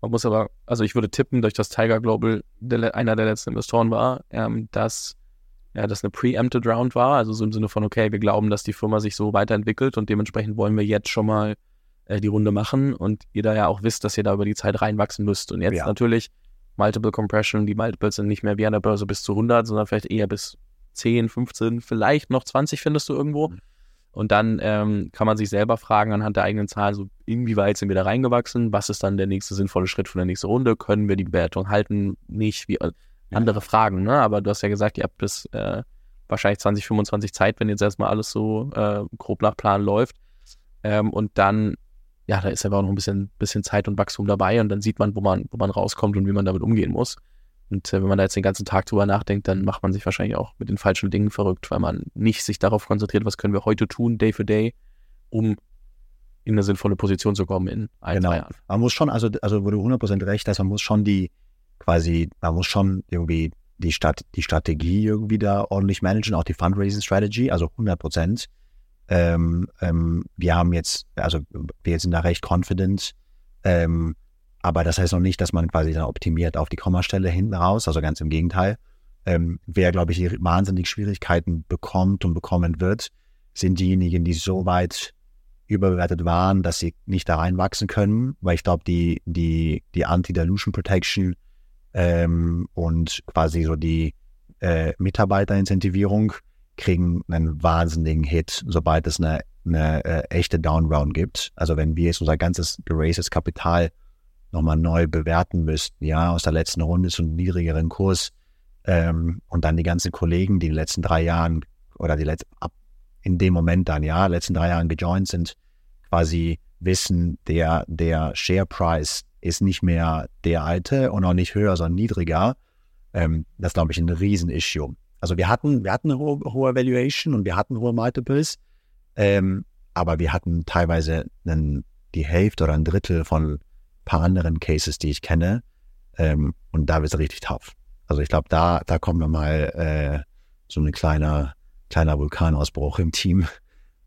Man muss aber, also ich würde tippen, durch das Tiger Global der, einer der letzten Investoren war, ähm, dass ja, das eine Preempted Round war, also so im Sinne von, okay, wir glauben, dass die Firma sich so weiterentwickelt und dementsprechend wollen wir jetzt schon mal äh, die Runde machen und ihr da ja auch wisst, dass ihr da über die Zeit reinwachsen müsst. Und jetzt ja. natürlich Multiple Compression, die Multiples sind nicht mehr wie an der Börse bis zu 100, sondern vielleicht eher bis 10, 15, vielleicht noch 20 findest du irgendwo. Mhm. Und dann ähm, kann man sich selber fragen anhand der eigenen Zahlen, so inwieweit sind wir da reingewachsen, was ist dann der nächste sinnvolle Schritt für die nächste Runde, können wir die Bewertung halten, nicht, wie, andere. Fragen, ne? Aber du hast ja gesagt, ihr habt bis äh, wahrscheinlich 2025 Zeit, wenn jetzt erstmal alles so äh, grob nach Plan läuft. Ähm, und dann, ja, da ist aber auch noch ein bisschen, bisschen Zeit und Wachstum dabei und dann sieht man, wo man, wo man rauskommt und wie man damit umgehen muss. Und äh, wenn man da jetzt den ganzen Tag drüber nachdenkt, dann macht man sich wahrscheinlich auch mit den falschen Dingen verrückt, weil man nicht sich darauf konzentriert, was können wir heute tun, Day for Day, um in eine sinnvolle Position zu kommen in ein, genau. zwei Jahren. Man muss schon, also, also wo du 100% recht hast, man muss schon die, quasi, man muss schon irgendwie die, Stat die Strategie irgendwie da ordentlich managen, auch die Fundraising Strategy, also 100 Prozent. Ähm, ähm, wir haben jetzt, also wir sind da recht confident, ähm, aber das heißt noch nicht, dass man quasi dann optimiert auf die Kommastelle hinten raus, also ganz im Gegenteil. Ähm, wer, glaube ich, wahnsinnig Schwierigkeiten bekommt und bekommen wird, sind diejenigen, die so weit überbewertet waren, dass sie nicht da reinwachsen können, weil ich glaube, die, die, die Anti-Dilution Protection ähm, und quasi so die äh, Mitarbeiterincentivierung kriegen einen wahnsinnigen Hit, sobald es eine, eine äh, echte Downround gibt. Also wenn wir jetzt unser ganzes geracedes Kapital nochmal neu bewerten müssten, ja, aus der letzten Runde zu einem niedrigeren Kurs ähm, und dann die ganzen Kollegen, die in den letzten drei Jahren oder die letzten, ab in dem Moment dann, ja, letzten drei Jahren gejoint sind, quasi wissen, der, der Share Price ist nicht mehr der alte und auch nicht höher, sondern niedriger. Ähm, das ist, glaube ich, ein Riesen-Issue. Also wir hatten, wir hatten eine hohe, hohe Valuation und wir hatten hohe Multiples, ähm, aber wir hatten teilweise einen, die Hälfte oder ein Drittel von ein paar anderen Cases, die ich kenne. Ähm, und da wird es richtig tough. Also ich glaube, da, da kommt nochmal äh, so ein kleiner, kleiner Vulkanausbruch im Team.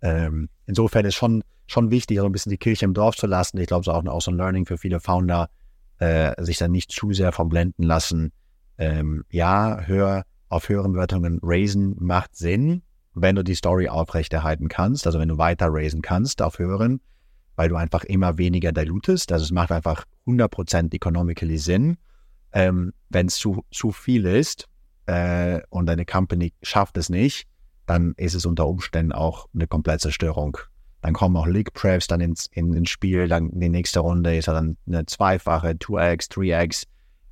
Ähm, insofern ist schon schon wichtig, so ein bisschen die Kirche im Dorf zu lassen. Ich glaube, es ist auch, auch so ein Learning für viele Founder, äh, sich dann nicht zu sehr vom Blenden lassen. Ähm, ja, hör auf höheren Wörtungen raisen macht Sinn, wenn du die Story aufrechterhalten kannst, also wenn du weiter raisen kannst auf höheren, weil du einfach immer weniger dilutest. Also es macht einfach 100% economically Sinn. Ähm, wenn es zu, zu viel ist äh, und deine Company schafft es nicht, dann ist es unter Umständen auch eine komplette Störung dann kommen auch League Preps dann ins, in, ins Spiel. Dann die nächste Runde ist dann eine zweifache, 2x, 3x.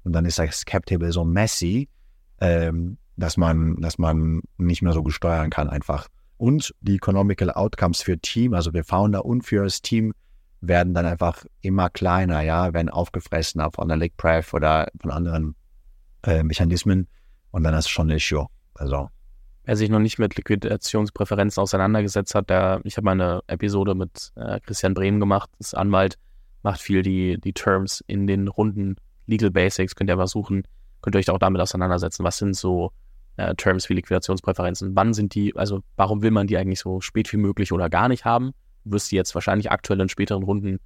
Und dann ist das Cap Table so messy, ähm, dass man, dass man nicht mehr so gut steuern kann einfach. Und die Economical Outcomes für Team, also für Founder und für das Team, werden dann einfach immer kleiner, ja, werden aufgefressen von der Lake Pref oder von anderen äh, Mechanismen und dann ist es schon ein Issue. Also. Wer sich noch nicht mit Liquidationspräferenzen auseinandergesetzt hat, der, ich habe mal eine Episode mit äh, Christian Brehm gemacht, ist Anwalt, macht viel die, die Terms in den Runden. Legal Basics, könnt ihr einfach suchen, könnt ihr euch auch damit auseinandersetzen, was sind so äh, Terms wie Liquidationspräferenzen, wann sind die, also warum will man die eigentlich so spät wie möglich oder gar nicht haben? Du wirst die jetzt wahrscheinlich aktuell in späteren Runden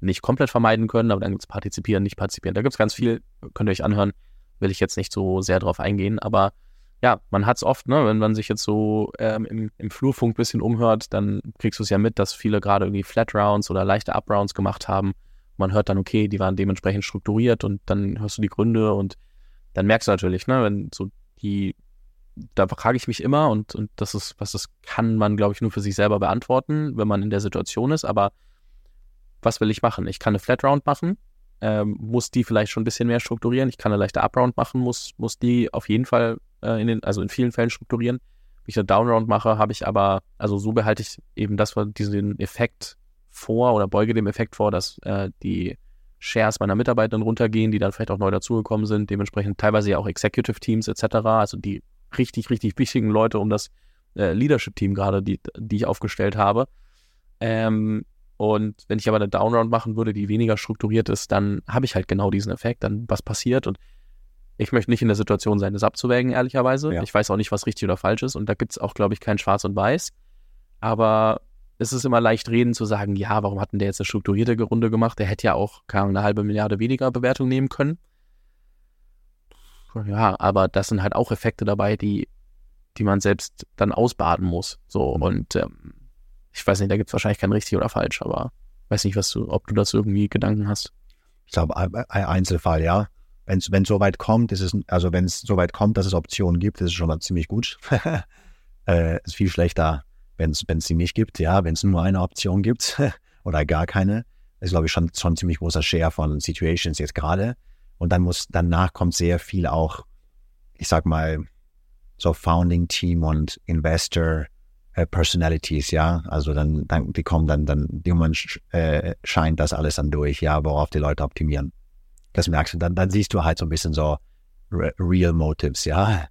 nicht komplett vermeiden können, aber dann gibt es Partizipieren, nicht Partizipieren. Da gibt es ganz viel, könnt ihr euch anhören, will ich jetzt nicht so sehr drauf eingehen, aber ja, man hat es oft, ne, wenn man sich jetzt so ähm, im, im Flurfunk ein bisschen umhört, dann kriegst du es ja mit, dass viele gerade irgendwie Flat Rounds oder leichte Up Rounds gemacht haben. Man hört dann, okay, die waren dementsprechend strukturiert und dann hörst du die Gründe und dann merkst du natürlich, ne, wenn so die, da frage ich mich immer und, und das ist, was das kann man, glaube ich, nur für sich selber beantworten, wenn man in der Situation ist, aber was will ich machen? Ich kann eine Flat Round machen, ähm, muss die vielleicht schon ein bisschen mehr strukturieren. Ich kann eine leichte Up-Round machen, muss, muss die auf jeden Fall äh, in den, also in vielen Fällen strukturieren. Wenn ich eine Down-Round mache, habe ich aber, also so behalte ich eben das, diesen Effekt vor oder beuge dem Effekt vor, dass äh, die Shares meiner Mitarbeitenden runtergehen, die dann vielleicht auch neu dazugekommen sind, dementsprechend teilweise ja auch Executive Teams etc., also die richtig, richtig wichtigen Leute um das äh, Leadership-Team gerade, die, die ich aufgestellt habe. Ähm, und wenn ich aber eine Downround machen würde, die weniger strukturiert ist, dann habe ich halt genau diesen Effekt, dann was passiert und ich möchte nicht in der Situation sein, das abzuwägen, ehrlicherweise. Ja. Ich weiß auch nicht, was richtig oder falsch ist und da gibt es auch, glaube ich, kein Schwarz und Weiß. Aber es ist immer leicht reden zu sagen, ja, warum hat denn der jetzt eine strukturierte Runde gemacht? Der hätte ja auch eine halbe Milliarde weniger Bewertung nehmen können. Ja, aber das sind halt auch Effekte dabei, die, die man selbst dann ausbaden muss. So, und ähm, ich weiß nicht, da gibt es wahrscheinlich kein richtig oder falsch, aber weiß nicht, was du, ob du dazu irgendwie Gedanken hast. Ich glaube, ein Einzelfall, ja wenn es so weit kommt, ist es, also wenn es so weit kommt, dass es Optionen gibt, ist es schon mal ziemlich gut. äh, ist viel schlechter, wenn es sie nicht gibt. Ja, wenn es nur eine Option gibt oder gar keine, ist glaube ich schon schon ziemlich großer Share von Situations jetzt gerade. Und dann muss danach kommt sehr viel auch, ich sag mal, so Founding Team und Investor äh, Personalities, ja. Also dann, dann die kommen dann dann irgendwann äh, scheint das alles dann durch, ja, worauf die Leute optimieren. Das merkst du, dann, dann siehst du halt so ein bisschen so Real Motives, ja,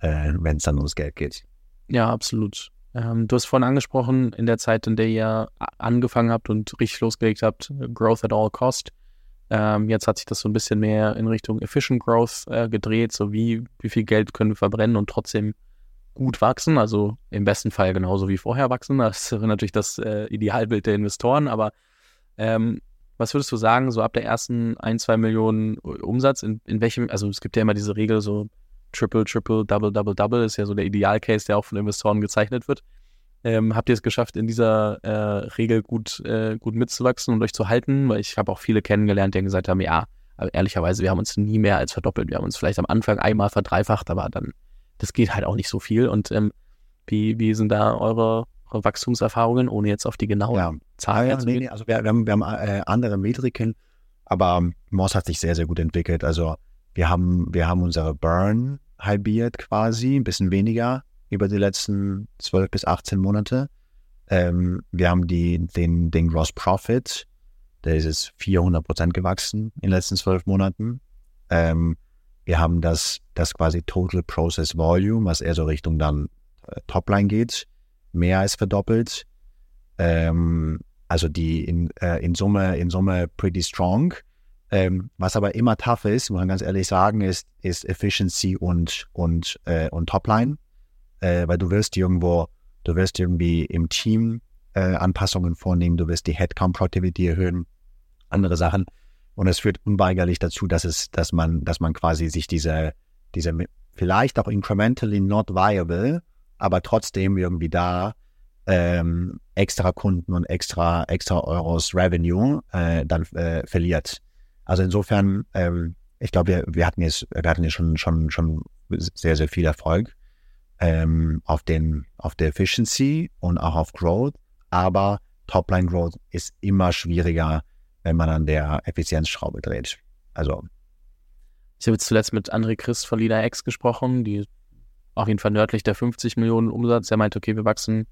äh, wenn es dann ums Geld geht. Ja, absolut. Ähm, du hast vorhin angesprochen, in der Zeit, in der ihr angefangen habt und richtig losgelegt habt, Growth at all cost. Ähm, jetzt hat sich das so ein bisschen mehr in Richtung Efficient Growth äh, gedreht, so wie, wie viel Geld können wir verbrennen und trotzdem gut wachsen, also im besten Fall genauso wie vorher wachsen. Das ist natürlich das äh, Idealbild der Investoren, aber ähm, was würdest du sagen, so ab der ersten ein, zwei Millionen Umsatz, in, in welchem, also es gibt ja immer diese Regel, so Triple, Triple, Double, Double, Double ist ja so der Idealcase, der auch von Investoren gezeichnet wird. Ähm, habt ihr es geschafft, in dieser äh, Regel gut, äh, gut mitzuwachsen und euch zu halten? Weil ich habe auch viele kennengelernt, die gesagt haben, ja, aber ehrlicherweise, wir haben uns nie mehr als verdoppelt. Wir haben uns vielleicht am Anfang einmal verdreifacht, aber dann, das geht halt auch nicht so viel. Und ähm, wie, wie sind da eure, Wachstumserfahrungen, ohne jetzt auf die genauen ja. Zahlen ja, zu nee, nee, also wir, wir haben, wir haben äh, andere Metriken, aber Moss hat sich sehr, sehr gut entwickelt. Also wir haben, wir haben unsere Burn halbiert quasi, ein bisschen weniger über die letzten 12 bis 18 Monate. Ähm, wir haben die, den, den Gross Profit, der ist jetzt 400 Prozent gewachsen in den letzten 12 Monaten. Ähm, wir haben das, das quasi Total Process Volume, was eher so Richtung dann äh, Topline geht, mehr als verdoppelt. Ähm, also die in, äh, in, Summe, in Summe pretty strong. Ähm, was aber immer tough ist, muss man ganz ehrlich sagen, ist, ist Efficiency und, und, äh, und Topline. Äh, weil du wirst irgendwo, du wirst irgendwie im Team äh, Anpassungen vornehmen, du wirst die Headcount Productivity erhöhen, andere Sachen. Und es führt unweigerlich dazu, dass es, dass man, dass man quasi sich diese, diese vielleicht auch incrementally not viable aber trotzdem irgendwie da ähm, extra Kunden und extra, extra Euros Revenue äh, dann äh, verliert. Also insofern, ähm, ich glaube, wir, wir hatten jetzt, wir hatten jetzt schon, schon, schon sehr, sehr viel Erfolg ähm, auf den, auf der Efficiency und auch auf Growth, aber Topline Growth ist immer schwieriger, wenn man an der Effizienzschraube dreht. Also ich habe jetzt zuletzt mit André Christ von Leader X gesprochen, die auf jeden Fall nördlich der 50 Millionen Umsatz. Er meinte, okay, wir wachsen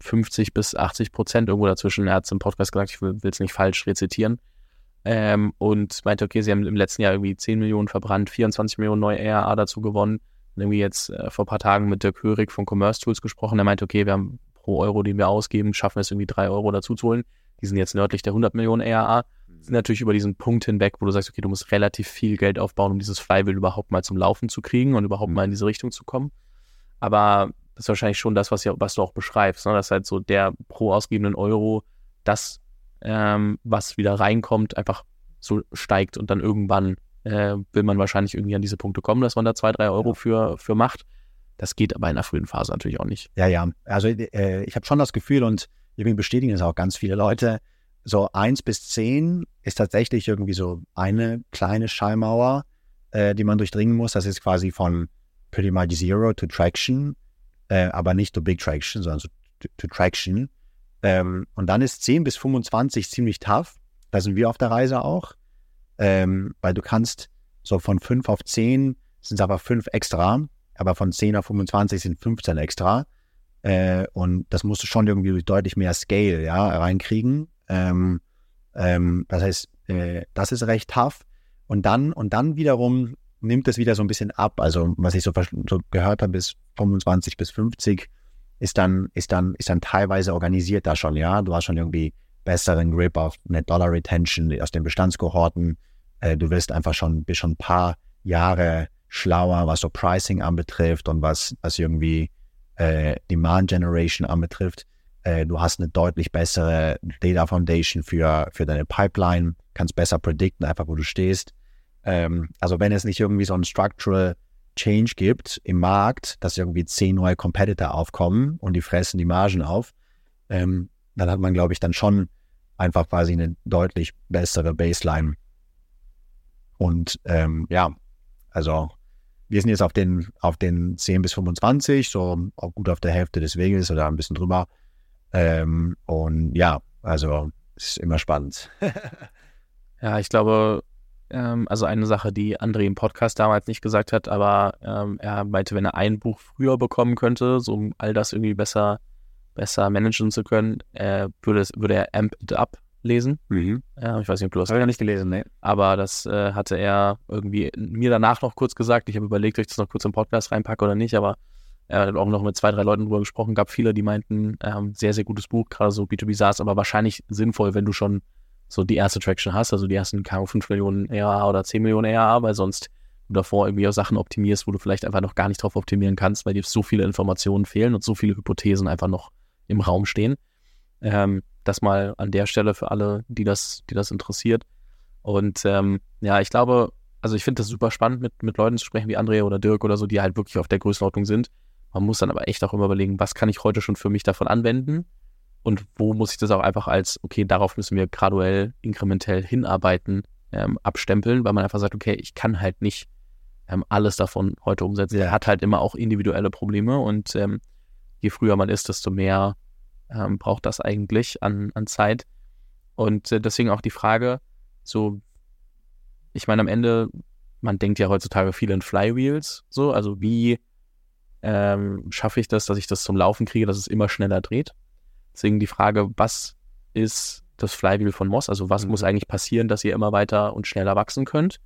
50 bis 80 Prozent irgendwo dazwischen. Er hat es im Podcast gesagt, ich will es nicht falsch rezitieren. Ähm, und meinte, okay, sie haben im letzten Jahr irgendwie 10 Millionen verbrannt, 24 Millionen neue ERA dazu gewonnen. Und irgendwie jetzt äh, vor ein paar Tagen mit Dirk Hörig von Commerce Tools gesprochen. Er meinte, okay, wir haben pro Euro, den wir ausgeben, schaffen es irgendwie drei Euro dazu zu holen. Die sind jetzt nördlich der 100 Millionen ERA. Sind natürlich über diesen Punkt hinweg, wo du sagst, okay, du musst relativ viel Geld aufbauen, um dieses Flywheel überhaupt mal zum Laufen zu kriegen und überhaupt mal in diese Richtung zu kommen. Aber das ist wahrscheinlich schon das, was, ja, was du auch beschreibst, ne? dass halt so der pro ausgegebenen Euro das, ähm, was wieder reinkommt, einfach so steigt und dann irgendwann äh, will man wahrscheinlich irgendwie an diese Punkte kommen, dass man da zwei, drei Euro für, für macht. Das geht aber in der frühen Phase natürlich auch nicht. Ja, ja. Also äh, ich habe schon das Gefühl und irgendwie bestätigen es auch ganz viele Leute, so eins bis zehn ist tatsächlich irgendwie so eine kleine Schallmauer, äh, die man durchdringen muss. Das ist quasi von pretty much zero to traction, äh, aber nicht to big traction, sondern so to, to traction. Ähm, und dann ist 10 bis 25 ziemlich tough. Da sind wir auf der Reise auch ähm, weil du kannst so von 5 auf 10 sind es aber 5 extra, aber von 10 auf 25 sind 15 extra. Äh, und das musst du schon irgendwie durch deutlich mehr Scale ja, reinkriegen. Ähm, ähm, das heißt, äh, das ist recht tough. Und dann, und dann wiederum nimmt es wieder so ein bisschen ab. Also, was ich so, so gehört habe, bis 25 bis 50 ist dann, ist dann, ist dann teilweise organisiert da schon, ja. Du hast schon irgendwie besseren Grip auf Net Dollar Retention aus den Bestandskohorten. Äh, du wirst einfach schon, bist schon ein paar Jahre schlauer, was so Pricing anbetrifft und was, was irgendwie äh, Demand Generation anbetrifft. Äh, du hast eine deutlich bessere Data Foundation für, für deine Pipeline, kannst besser predikten, einfach wo du stehst. Ähm, also wenn es nicht irgendwie so ein Structural Change gibt im Markt, dass irgendwie zehn neue Competitor aufkommen und die fressen die Margen auf, ähm, dann hat man, glaube ich, dann schon einfach quasi eine deutlich bessere Baseline. Und ähm, ja, also wir sind jetzt auf den, auf den 10 bis 25, so gut auf der Hälfte des Weges oder ein bisschen drüber. Ähm, und ja, also es ist immer spannend. ja, ich glaube, ähm, also eine Sache, die André im Podcast damals nicht gesagt hat, aber ähm, er meinte, wenn er ein Buch früher bekommen könnte, so um all das irgendwie besser besser managen zu können, äh, würde, würde er Amp It Up lesen. Mhm. Ja, ich weiß nicht, ob du das. Habe ich ja nicht gelesen, ne? Aber das äh, hatte er irgendwie mir danach noch kurz gesagt. Ich habe überlegt, ob ich das noch kurz im Podcast reinpacke oder nicht, aber er hat auch noch mit zwei, drei Leuten drüber gesprochen. Gab viele, die meinten, ähm, sehr, sehr gutes Buch, gerade so B2B SaaS, aber wahrscheinlich sinnvoll, wenn du schon so die erste Traction hast, also die ersten 5 Millionen ERA oder 10 Millionen ERA, weil sonst du davor irgendwie auch Sachen optimierst, wo du vielleicht einfach noch gar nicht drauf optimieren kannst, weil dir so viele Informationen fehlen und so viele Hypothesen einfach noch im Raum stehen. Ähm, das mal an der Stelle für alle, die das, die das interessiert. Und ähm, ja, ich glaube, also ich finde das super spannend, mit, mit Leuten zu sprechen wie Andrea oder Dirk oder so, die halt wirklich auf der Größenordnung sind. Man muss dann aber echt auch immer überlegen, was kann ich heute schon für mich davon anwenden und wo muss ich das auch einfach als, okay, darauf müssen wir graduell, inkrementell hinarbeiten, ähm, abstempeln, weil man einfach sagt, okay, ich kann halt nicht ähm, alles davon heute umsetzen. Er hat halt immer auch individuelle Probleme und ähm, je früher man ist, desto mehr ähm, braucht das eigentlich an, an Zeit. Und äh, deswegen auch die Frage, so, ich meine, am Ende, man denkt ja heutzutage viel in Flywheels, so, also wie ähm, schaffe ich das, dass ich das zum Laufen kriege, dass es immer schneller dreht? Deswegen die Frage, was ist das Flywheel von Moss? Also was mhm. muss eigentlich passieren, dass ihr immer weiter und schneller wachsen könnt?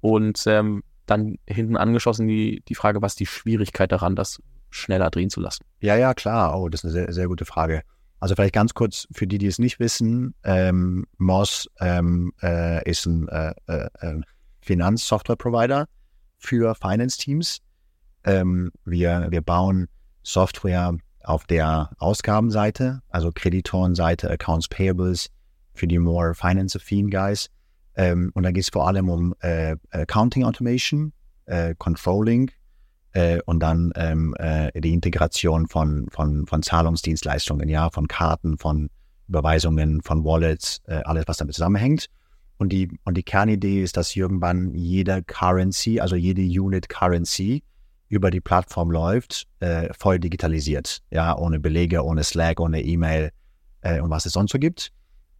Und ähm, dann hinten angeschlossen die, die Frage, was die Schwierigkeit daran, das schneller drehen zu lassen? Ja, ja, klar. Oh, das ist eine sehr, sehr gute Frage. Also vielleicht ganz kurz für die, die es nicht wissen, ähm, Moss ähm, äh, ist ein äh, äh, äh Finanzsoftware-Provider für Finance-Teams. Ähm, wir, wir bauen Software auf der Ausgabenseite, also Kreditorenseite, Accounts Payables für die more finance-affine Guys. Ähm, und da geht es vor allem um äh, Accounting Automation, äh, Controlling äh, und dann ähm, äh, die Integration von, von, von Zahlungsdienstleistungen, ja, von Karten, von Überweisungen, von Wallets, äh, alles, was damit zusammenhängt. Und die, und die Kernidee ist, dass irgendwann jede Currency, also jede Unit Currency über die Plattform läuft, äh, voll digitalisiert. Ja, ohne Belege, ohne Slack, ohne E-Mail äh, und was es sonst so gibt.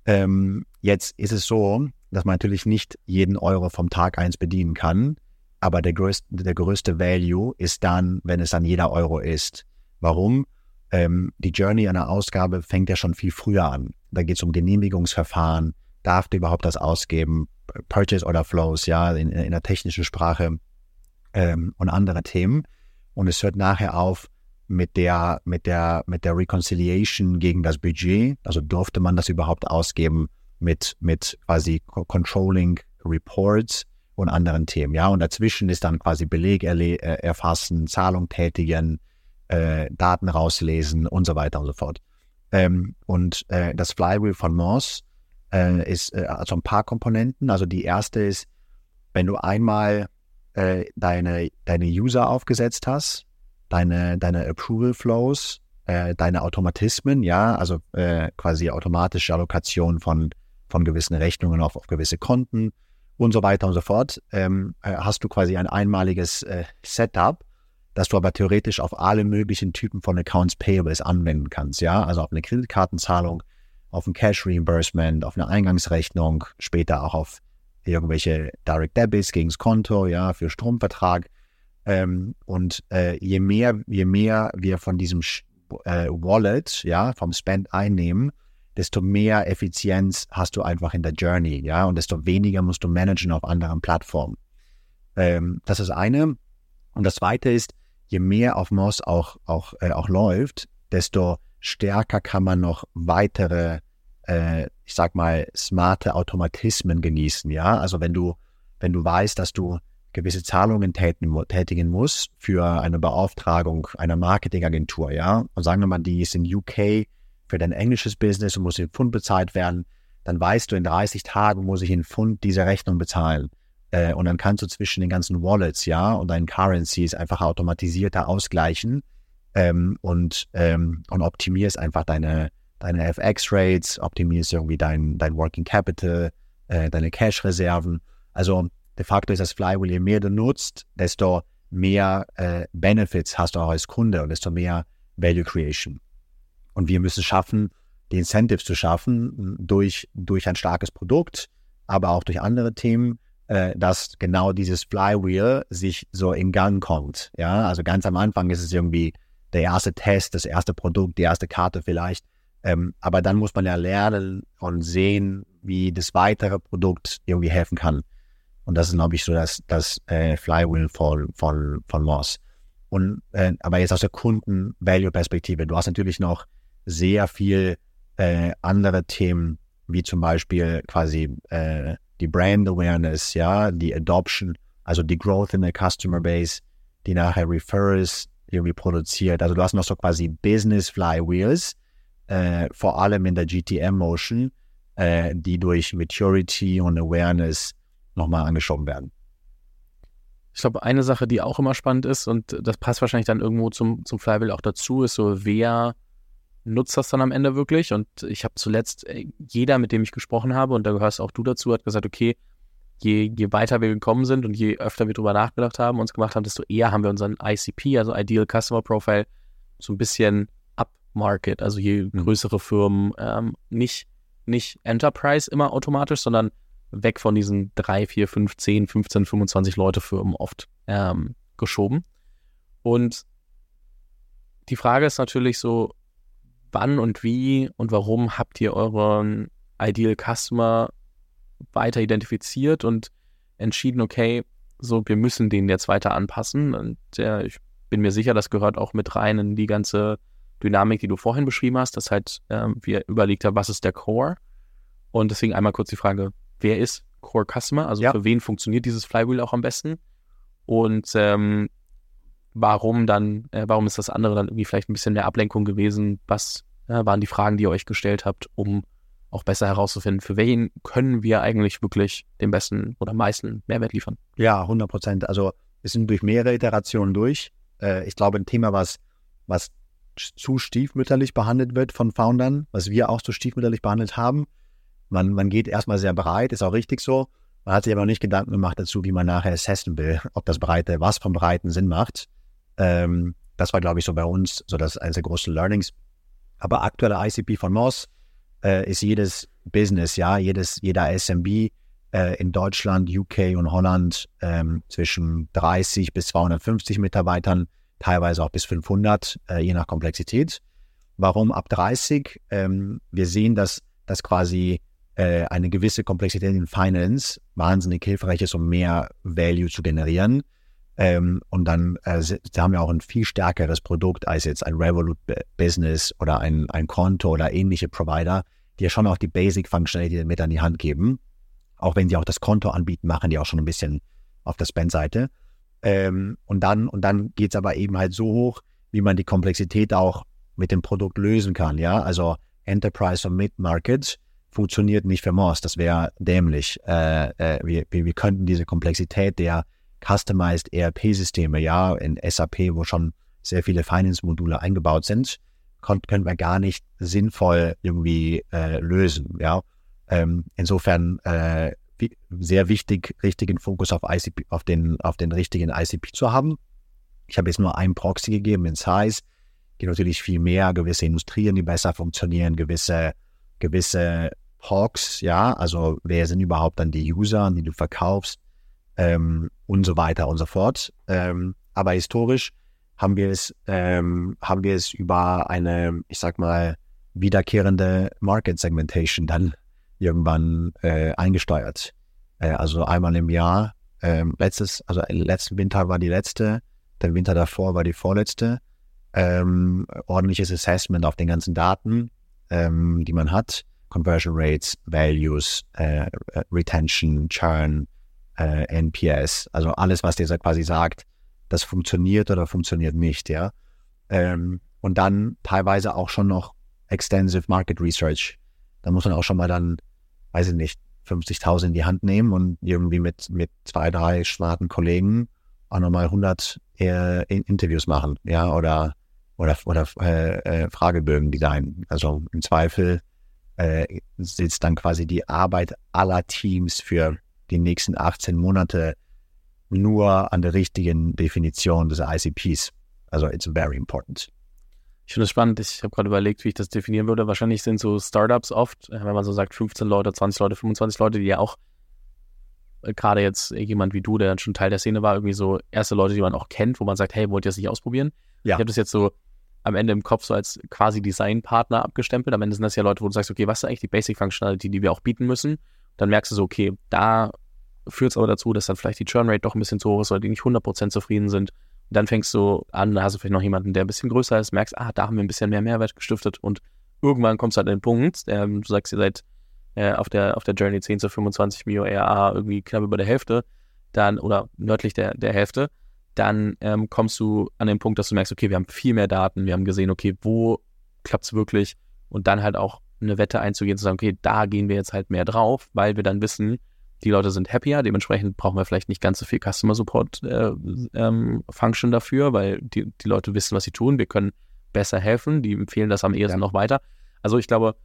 Ähm, jetzt ist es so, dass man natürlich nicht jeden Euro vom Tag eins bedienen kann. Aber der größte, der größte Value ist dann, wenn es dann jeder Euro ist. Warum? ähm, die Journey einer Ausgabe fängt ja schon viel früher an. Da geht es um Genehmigungsverfahren, darf der überhaupt das ausgeben, Purchase Order Flows, ja, in, in der technischen Sprache ähm, und andere Themen. Und es hört nachher auf mit der, mit der, mit der Reconciliation gegen das Budget. Also durfte man das überhaupt ausgeben mit, mit quasi Controlling Reports und anderen Themen. Ja, und dazwischen ist dann quasi Beleg äh, erfassen, Zahlung tätigen, äh, Daten rauslesen und so weiter und so fort. Ähm, und äh, das Flywheel von Moss äh, ist also ein paar Komponenten. Also die erste ist, wenn du einmal äh, deine, deine User aufgesetzt hast, deine, deine Approval Flows, äh, deine Automatismen, ja, also äh, quasi automatische Allokation von, von gewissen Rechnungen auf, auf gewisse Konten und so weiter und so fort, ähm, äh, hast du quasi ein einmaliges äh, Setup, das du aber theoretisch auf alle möglichen Typen von Accounts Payables anwenden kannst, ja, also auf eine Kreditkartenzahlung, auf ein Cash Reimbursement, auf eine Eingangsrechnung, später auch auf irgendwelche Direct Debits gegens Konto, ja, für Stromvertrag. Ähm, und äh, je mehr, je mehr wir von diesem äh, Wallet, ja, vom Spend einnehmen, desto mehr Effizienz hast du einfach in der Journey, ja, und desto weniger musst du managen auf anderen Plattformen. Ähm, das ist eine. Und das zweite ist, je mehr auf Moss auch, auch, äh, auch läuft, desto stärker kann man noch weitere, äh, ich sag mal, smarte Automatismen genießen, ja. Also wenn du, wenn du weißt, dass du gewisse Zahlungen tätigen, tätigen musst für eine Beauftragung einer Marketingagentur, ja. Und sagen wir mal, die ist in UK für dein englisches Business und muss in Pfund bezahlt werden, dann weißt du, in 30 Tagen muss ich in Pfund diese Rechnung bezahlen. Äh, und dann kannst du zwischen den ganzen Wallets, ja, und deinen Currencies einfach automatisierter ausgleichen ähm, und, ähm, und optimierst einfach deine, deine FX-Rates, optimierst irgendwie dein, dein Working Capital, äh, deine Cash-Reserven. Also de facto ist das Flywheel, je mehr du nutzt, desto mehr äh, Benefits hast du auch als Kunde und desto mehr Value Creation. Und wir müssen schaffen, die Incentives zu schaffen durch, durch ein starkes Produkt, aber auch durch andere Themen, äh, dass genau dieses Flywheel sich so in Gang kommt. Ja, also ganz am Anfang ist es irgendwie der erste Test, das erste Produkt, die erste Karte vielleicht. Ähm, aber dann muss man ja lernen und sehen, wie das weitere Produkt irgendwie helfen kann. Und das ist, glaube ich, so das, das äh, Flywheel von, von, von Moss. Und, äh, aber jetzt aus der Kunden-Value-Perspektive, du hast natürlich noch sehr viel äh, andere Themen, wie zum Beispiel quasi äh, die Brand Awareness, ja, die Adoption, also die Growth in der Customer Base, die nachher Referrals irgendwie produziert. Also du hast noch so quasi Business Flywheels, äh, vor allem in der GTM Motion, äh, die durch Maturity und Awareness nochmal angeschoben werden. Ich glaube, eine Sache, die auch immer spannend ist, und das passt wahrscheinlich dann irgendwo zum, zum Flywheel auch dazu, ist so, wer nutzt das dann am Ende wirklich? Und ich habe zuletzt, äh, jeder, mit dem ich gesprochen habe, und da gehörst auch du dazu, hat gesagt, okay, je, je weiter wir gekommen sind und je öfter wir drüber nachgedacht haben, uns gemacht haben, desto eher haben wir unseren ICP, also Ideal Customer Profile, so ein bisschen upmarket, also je mhm. größere Firmen, ähm, nicht, nicht Enterprise immer automatisch, sondern weg von diesen 3, 4, 5, 10, 15, 25 Leute Firmen oft ähm, geschoben. Und die Frage ist natürlich so, wann und wie und warum habt ihr euren Ideal Customer weiter identifiziert und entschieden, okay, so, wir müssen den jetzt weiter anpassen. Und äh, ich bin mir sicher, das gehört auch mit rein in die ganze Dynamik, die du vorhin beschrieben hast, dass halt ähm, wir überlegt haben, was ist der Core? Und deswegen einmal kurz die Frage, wer ist Core Customer? Also ja. für wen funktioniert dieses Flywheel auch am besten? Und ähm, warum dann, äh, warum ist das andere dann irgendwie vielleicht ein bisschen mehr Ablenkung gewesen? Was äh, waren die Fragen, die ihr euch gestellt habt, um auch besser herauszufinden, für wen können wir eigentlich wirklich den besten oder meisten Mehrwert liefern. Ja, 100 Prozent. Also wir sind durch mehrere Iterationen durch. Äh, ich glaube, ein Thema, was, was zu stiefmütterlich behandelt wird von Foundern, was wir auch zu stiefmütterlich behandelt haben. Man, man geht erstmal sehr breit, ist auch richtig so. Man hat sich aber noch nicht Gedanken gemacht dazu, wie man nachher assessen will, ob das Breite, was vom Breiten Sinn macht. Ähm, das war, glaube ich, so bei uns so das eines der großen Learnings. Aber aktuelle ICP von Moss äh, ist jedes Business, ja, jedes, jeder SMB äh, in Deutschland, UK und Holland ähm, zwischen 30 bis 250 Mitarbeitern, teilweise auch bis 500, äh, je nach Komplexität. Warum ab 30? Ähm, wir sehen, dass, dass quasi äh, eine gewisse Komplexität in Finance wahnsinnig hilfreich ist, um mehr Value zu generieren. Ähm, und dann äh, haben wir auch ein viel stärkeres Produkt als jetzt ein Revolut Business oder ein, ein Konto oder ähnliche Provider, die ja schon auch die Basic Functionality mit an die Hand geben. Auch wenn sie auch das Konto anbieten, machen die auch schon ein bisschen auf der Spend-Seite. Ähm, und dann, und dann geht es aber eben halt so hoch, wie man die Komplexität auch mit dem Produkt lösen kann. Ja, also Enterprise und Mid-Market funktioniert nicht für Moss. Das wäre dämlich. Äh, äh, wir, wir könnten diese Komplexität der Customized ERP-Systeme, ja, in SAP, wo schon sehr viele Finance-Module eingebaut sind, können wir gar nicht sinnvoll irgendwie äh, lösen. Ja, ähm, insofern äh, sehr wichtig, richtigen Fokus auf ICP, auf den, auf den richtigen ICP zu haben. Ich habe jetzt nur einen Proxy gegeben in Size. Geht natürlich viel mehr, gewisse Industrien, die besser funktionieren, gewisse, gewisse Hogs, ja, also wer sind überhaupt dann die User, die du verkaufst ähm, und so weiter und so fort. Ähm, aber historisch haben wir es, ähm, haben wir es über eine, ich sag mal, wiederkehrende Market Segmentation dann irgendwann äh, eingesteuert. Äh, also einmal im Jahr. Ähm, letztes, also letzten Winter war die letzte, der Winter davor war die vorletzte. Ähm, ordentliches Assessment auf den ganzen Daten, ähm, die man hat. Conversion Rates, Values, äh, Retention, Churn, äh, NPS, also alles, was dir quasi sagt, das funktioniert oder funktioniert nicht, ja. Ähm, und dann teilweise auch schon noch Extensive Market Research. Da muss man auch schon mal dann, weiß ich nicht, 50.000 in die Hand nehmen und irgendwie mit, mit zwei, drei smarten Kollegen auch nochmal 100 äh, Interviews machen, ja, oder, oder, oder äh, äh, Fragebögen designen. Also im Zweifel äh, sitzt dann quasi die Arbeit aller Teams für die nächsten 18 Monate nur an der richtigen Definition des ICPs. Also it's very important. Ich finde es spannend. Ich habe gerade überlegt, wie ich das definieren würde. Wahrscheinlich sind so Startups oft, äh, wenn man so sagt, 15 Leute, 20 Leute, 25 Leute, die ja auch äh, gerade jetzt jemand wie du, der dann schon Teil der Szene war, irgendwie so erste Leute, die man auch kennt, wo man sagt, hey, wollt ihr das nicht ausprobieren? Ja. Ich habe das jetzt so am Ende im Kopf so als quasi Designpartner abgestempelt. Am Ende sind das ja Leute, wo du sagst, okay, was ist eigentlich die Basic Functionality, die wir auch bieten müssen? Dann merkst du so, okay, da führt es aber dazu, dass dann vielleicht die Churn Rate doch ein bisschen zu hoch ist, weil die nicht 100% zufrieden sind. Dann fängst du an, da hast du vielleicht noch jemanden, der ein bisschen größer ist, merkst, ah, da haben wir ein bisschen mehr Mehrwert gestiftet und irgendwann kommst du halt an den Punkt, ähm, du sagst, ihr seid äh, auf, der, auf der Journey 10 zu 25 Mio RA irgendwie knapp über der Hälfte, dann, oder nördlich der, der Hälfte, dann ähm, kommst du an den Punkt, dass du merkst, okay, wir haben viel mehr Daten, wir haben gesehen, okay, wo klappt es wirklich? Und dann halt auch eine Wette einzugehen, zu sagen, okay, da gehen wir jetzt halt mehr drauf, weil wir dann wissen, die Leute sind happier, dementsprechend brauchen wir vielleicht nicht ganz so viel Customer Support äh, ähm, Function dafür, weil die, die Leute wissen, was sie tun. Wir können besser helfen, die empfehlen das am ehesten ja. noch weiter. Also ich glaube,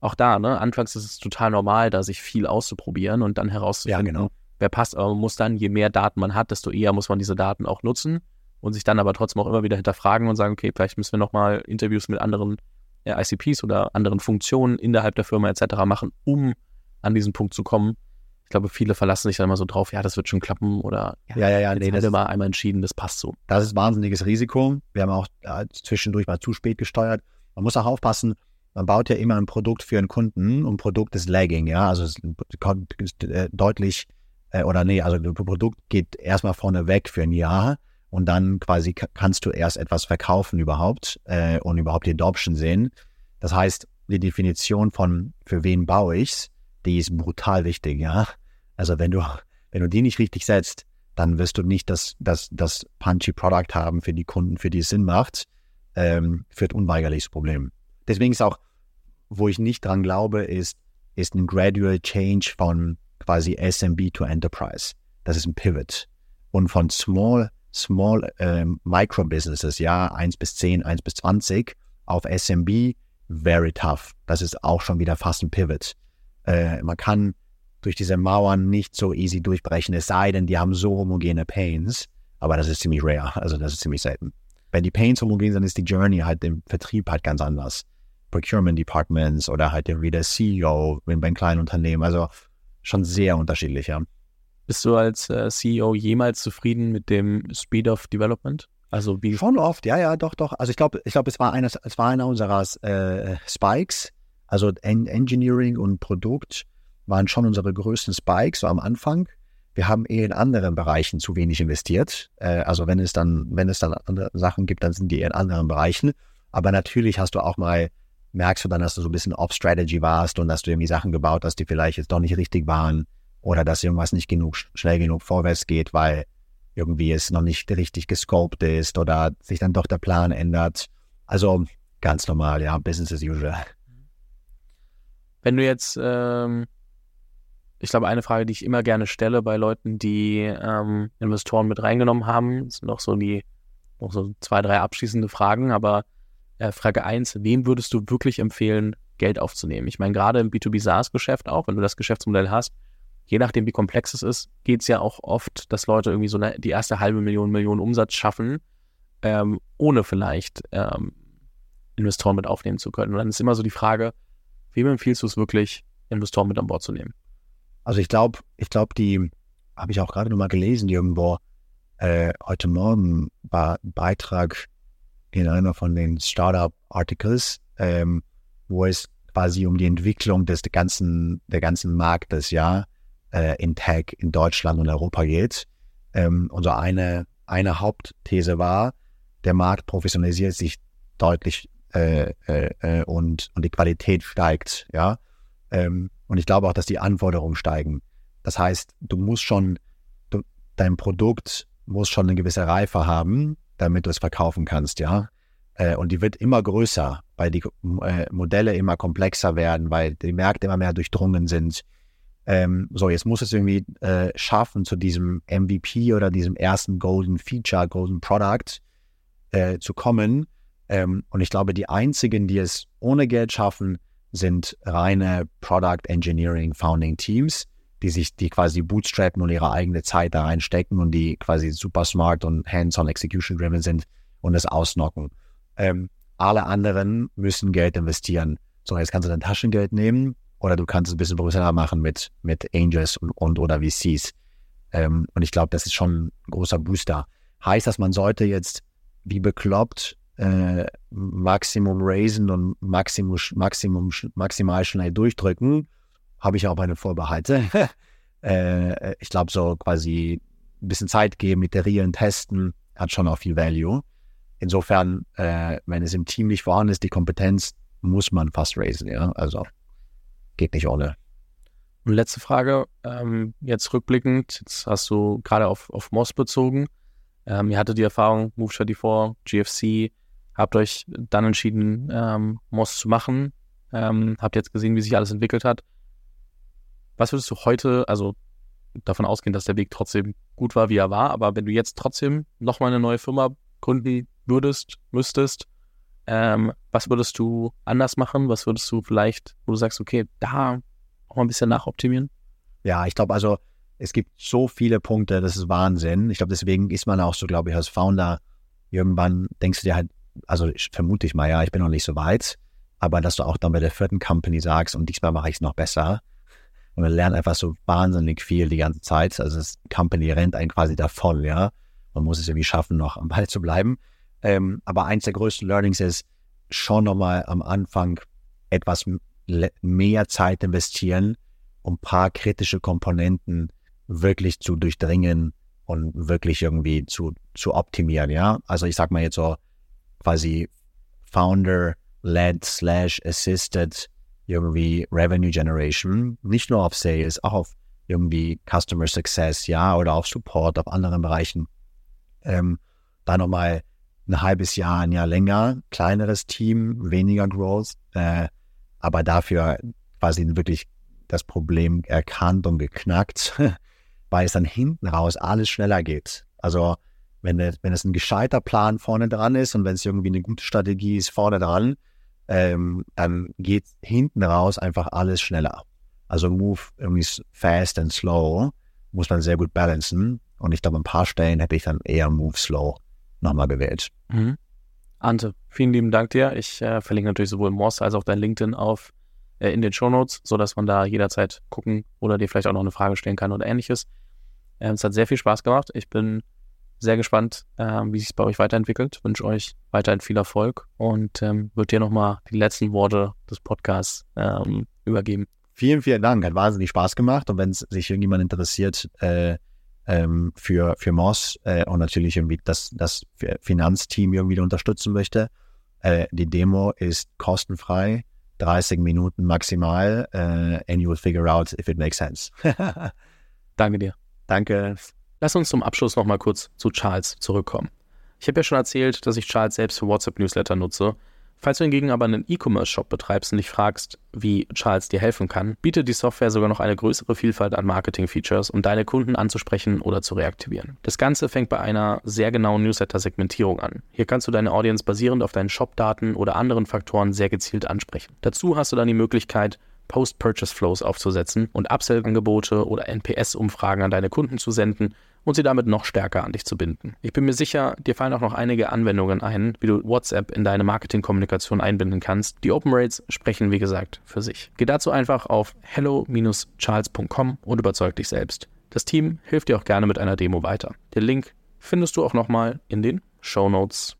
auch da, ne, anfangs ist es total normal, da sich viel auszuprobieren und dann herauszufinden, ja, genau. wer passt. Aber man muss dann, je mehr Daten man hat, desto eher muss man diese Daten auch nutzen und sich dann aber trotzdem auch immer wieder hinterfragen und sagen, okay, vielleicht müssen wir nochmal Interviews mit anderen äh, ICPs oder anderen Funktionen innerhalb der Firma etc. machen, um an diesen Punkt zu kommen, ich glaube, viele verlassen sich dann immer so drauf, ja, das wird schon klappen oder ja, ja, ja, ja nee, das mal einmal entschieden, das passt so. Das ist wahnsinniges Risiko. Wir haben auch äh, zwischendurch mal zu spät gesteuert. Man muss auch aufpassen, man baut ja immer ein Produkt für einen Kunden und Produkt ist lagging, ja, also es ist äh, deutlich äh, oder nee, also das Produkt geht erstmal vorne weg für ein Jahr und dann quasi kannst du erst etwas verkaufen überhaupt äh, und überhaupt die Adoption sehen. Das heißt, die Definition von für wen baue ich's, die ist brutal wichtig, ja. Also wenn du, wenn du die nicht richtig setzt, dann wirst du nicht das, das, das punchy Product haben für die Kunden, für die es Sinn macht, ähm, führt unweigerlich das Problem. Deswegen ist auch, wo ich nicht dran glaube, ist, ist ein gradual change von quasi SMB to Enterprise. Das ist ein Pivot. Und von small, small ähm, Micro Businesses, ja, 1 bis 10, 1 bis 20 auf SMB, very tough. Das ist auch schon wieder fast ein Pivot. Äh, man kann durch diese Mauern nicht so easy durchbrechen, es sei denn, die haben so homogene Pains. Aber das ist ziemlich rare, also das ist ziemlich selten. Wenn die Pains homogen sind, ist die Journey halt im Vertrieb halt ganz anders. Procurement Departments oder halt irgendwie der CEO bei einem kleinen Unternehmen, also schon sehr unterschiedlich, ja. Bist du als äh, CEO jemals zufrieden mit dem Speed of Development? Also wie Schon oft, ja, ja, doch, doch. Also ich glaube, ich glaube, es war einer, es war einer unserer äh, Spikes. Also en Engineering und Produkt waren schon unsere größten Spikes so am Anfang. Wir haben eher in anderen Bereichen zu wenig investiert. Äh, also wenn es dann, wenn es dann andere Sachen gibt, dann sind die in anderen Bereichen. Aber natürlich hast du auch mal, merkst du dann, dass du so ein bisschen Off-Strategy warst und dass du irgendwie Sachen gebaut hast, die vielleicht jetzt doch nicht richtig waren oder dass irgendwas nicht genug schnell genug vorwärts geht, weil irgendwie es noch nicht richtig gescoped ist oder sich dann doch der Plan ändert. Also ganz normal, ja, Business as usual. Wenn du jetzt, ähm, ich glaube, eine Frage, die ich immer gerne stelle bei Leuten, die ähm, Investoren mit reingenommen haben, sind noch so die, noch so zwei, drei abschließende Fragen, aber äh, Frage eins: wem würdest du wirklich empfehlen, Geld aufzunehmen? Ich meine, gerade im B2B SaaS-Geschäft auch, wenn du das Geschäftsmodell hast, je nachdem, wie komplex es ist, geht es ja auch oft, dass Leute irgendwie so eine, die erste halbe Million, Million Umsatz schaffen, ähm, ohne vielleicht ähm, Investoren mit aufnehmen zu können. Und dann ist immer so die Frage, wem empfiehlst du es wirklich, Investoren mit an Bord zu nehmen? Also ich glaube, ich glaube, die habe ich auch gerade nochmal gelesen, irgendwo äh, heute Morgen war ein Beitrag in einer von den Startup-Articles, ähm, wo es quasi um die Entwicklung des ganzen, der ganzen Marktes, ja, äh, in Tech in Deutschland und Europa geht. Ähm, und so eine, eine Hauptthese war, der Markt professionalisiert sich deutlich äh, äh, äh, und, und die Qualität steigt, ja. Ähm, und ich glaube auch, dass die Anforderungen steigen. Das heißt, du musst schon, du, dein Produkt muss schon eine gewisse Reife haben, damit du es verkaufen kannst, ja. Äh, und die wird immer größer, weil die äh, Modelle immer komplexer werden, weil die Märkte immer mehr durchdrungen sind ähm, so, jetzt muss es irgendwie äh, schaffen, zu diesem MVP oder diesem ersten Golden Feature, Golden Product zu kommen. Ähm, und ich glaube, die einzigen, die es ohne Geld schaffen, sind reine Product Engineering Founding Teams, die sich, die quasi bootstrappen und ihre eigene Zeit da reinstecken und die quasi super smart und hands-on execution driven sind und es ausnocken. Ähm, alle anderen müssen Geld investieren. So, jetzt kannst du dein Taschengeld nehmen oder du kannst es ein bisschen professioneller machen mit, mit Angels und, und oder VCs. Ähm, und ich glaube, das ist schon ein großer Booster. Heißt das, man sollte jetzt wie bekloppt äh, Maximum raisen und Maximum, Maximum, maximal schnell durchdrücken, habe ich auch meine Vorbehalte. äh, ich glaube, so quasi ein bisschen Zeit geben, iterieren, testen, hat schon auch viel Value. Insofern, äh, wenn es im Team nicht vorhanden ist, die Kompetenz, muss man fast raisen, ja. Also geht nicht ohne. Und letzte Frage, ähm, jetzt rückblickend, jetzt hast du gerade auf, auf Moss bezogen. Ähm, ihr hattet die Erfahrung, Move34, GFC, habt euch dann entschieden, ähm, Moss zu machen. Ähm, habt jetzt gesehen, wie sich alles entwickelt hat. Was würdest du heute, also davon ausgehen, dass der Weg trotzdem gut war, wie er war, aber wenn du jetzt trotzdem nochmal eine neue Firma gründen würdest, müsstest, ähm, was würdest du anders machen? Was würdest du vielleicht, wo du sagst, okay, da auch mal ein bisschen nachoptimieren? Ja, ich glaube, also es gibt so viele Punkte, das ist Wahnsinn. Ich glaube, deswegen ist man auch so, glaube ich, als Founder, irgendwann denkst du dir halt, also vermute ich mal, ja, ich bin noch nicht so weit, aber dass du auch dann bei der vierten Company sagst, und diesmal mache ich es noch besser. Und man lernt einfach so wahnsinnig viel die ganze Zeit. Also das Company rennt einen quasi davon, ja. Man muss es irgendwie schaffen, noch am Ball zu bleiben. Ähm, aber eins der größten Learnings ist, schon nochmal am Anfang etwas mehr Zeit investieren, um ein paar kritische Komponenten wirklich zu durchdringen und wirklich irgendwie zu, zu optimieren, ja. Also ich sag mal jetzt so quasi Founder-led slash assisted irgendwie Revenue Generation, nicht nur auf Sales, auch auf irgendwie Customer Success, ja, oder auf Support, auf anderen Bereichen. Ähm, da nochmal ein halbes Jahr, ein Jahr länger, kleineres Team, weniger Growth, äh, aber dafür quasi wirklich das Problem erkannt und geknackt, weil es dann hinten raus alles schneller geht. Also wenn, wenn es ein gescheiter Plan vorne dran ist und wenn es irgendwie eine gute Strategie ist vorne dran, ähm, dann geht hinten raus einfach alles schneller. Also Move irgendwie fast and slow muss man sehr gut balancen. Und ich glaube, ein paar Stellen hätte ich dann eher Move slow nochmal gewählt. Mhm. Ante, vielen lieben Dank dir. Ich äh, verlinke natürlich sowohl Moss als auch dein LinkedIn auf äh, in den Shownotes, sodass man da jederzeit gucken oder dir vielleicht auch noch eine Frage stellen kann oder ähnliches. Ähm, es hat sehr viel Spaß gemacht. Ich bin sehr gespannt, äh, wie sich es bei euch weiterentwickelt. Wünsche euch weiterhin viel Erfolg und ähm, würde dir nochmal die letzten Worte des Podcasts ähm, übergeben. Vielen, vielen Dank. Hat wahnsinnig Spaß gemacht. Und wenn sich irgendjemand interessiert äh, ähm, für, für Moss äh, und natürlich irgendwie das, das Finanzteam irgendwie unterstützen möchte, äh, die Demo ist kostenfrei, 30 Minuten maximal, äh, and you will figure out if it makes sense. Danke dir. Danke. Lass uns zum Abschluss nochmal kurz zu Charles zurückkommen. Ich habe ja schon erzählt, dass ich Charles selbst für WhatsApp-Newsletter nutze Falls du hingegen aber einen E-Commerce-Shop betreibst und dich fragst, wie Charles dir helfen kann, bietet die Software sogar noch eine größere Vielfalt an Marketing-Features, um deine Kunden anzusprechen oder zu reaktivieren. Das Ganze fängt bei einer sehr genauen Newsletter-Segmentierung an. Hier kannst du deine Audience basierend auf deinen Shop-Daten oder anderen Faktoren sehr gezielt ansprechen. Dazu hast du dann die Möglichkeit, Post-Purchase-Flows aufzusetzen und Upsell-Angebote oder NPS-Umfragen an deine Kunden zu senden und sie damit noch stärker an dich zu binden. Ich bin mir sicher, dir fallen auch noch einige Anwendungen ein, wie du WhatsApp in deine Marketingkommunikation einbinden kannst. Die Open Rates sprechen, wie gesagt, für sich. Geh dazu einfach auf hello-charles.com und überzeug dich selbst. Das Team hilft dir auch gerne mit einer Demo weiter. Den Link findest du auch nochmal in den Show Notes.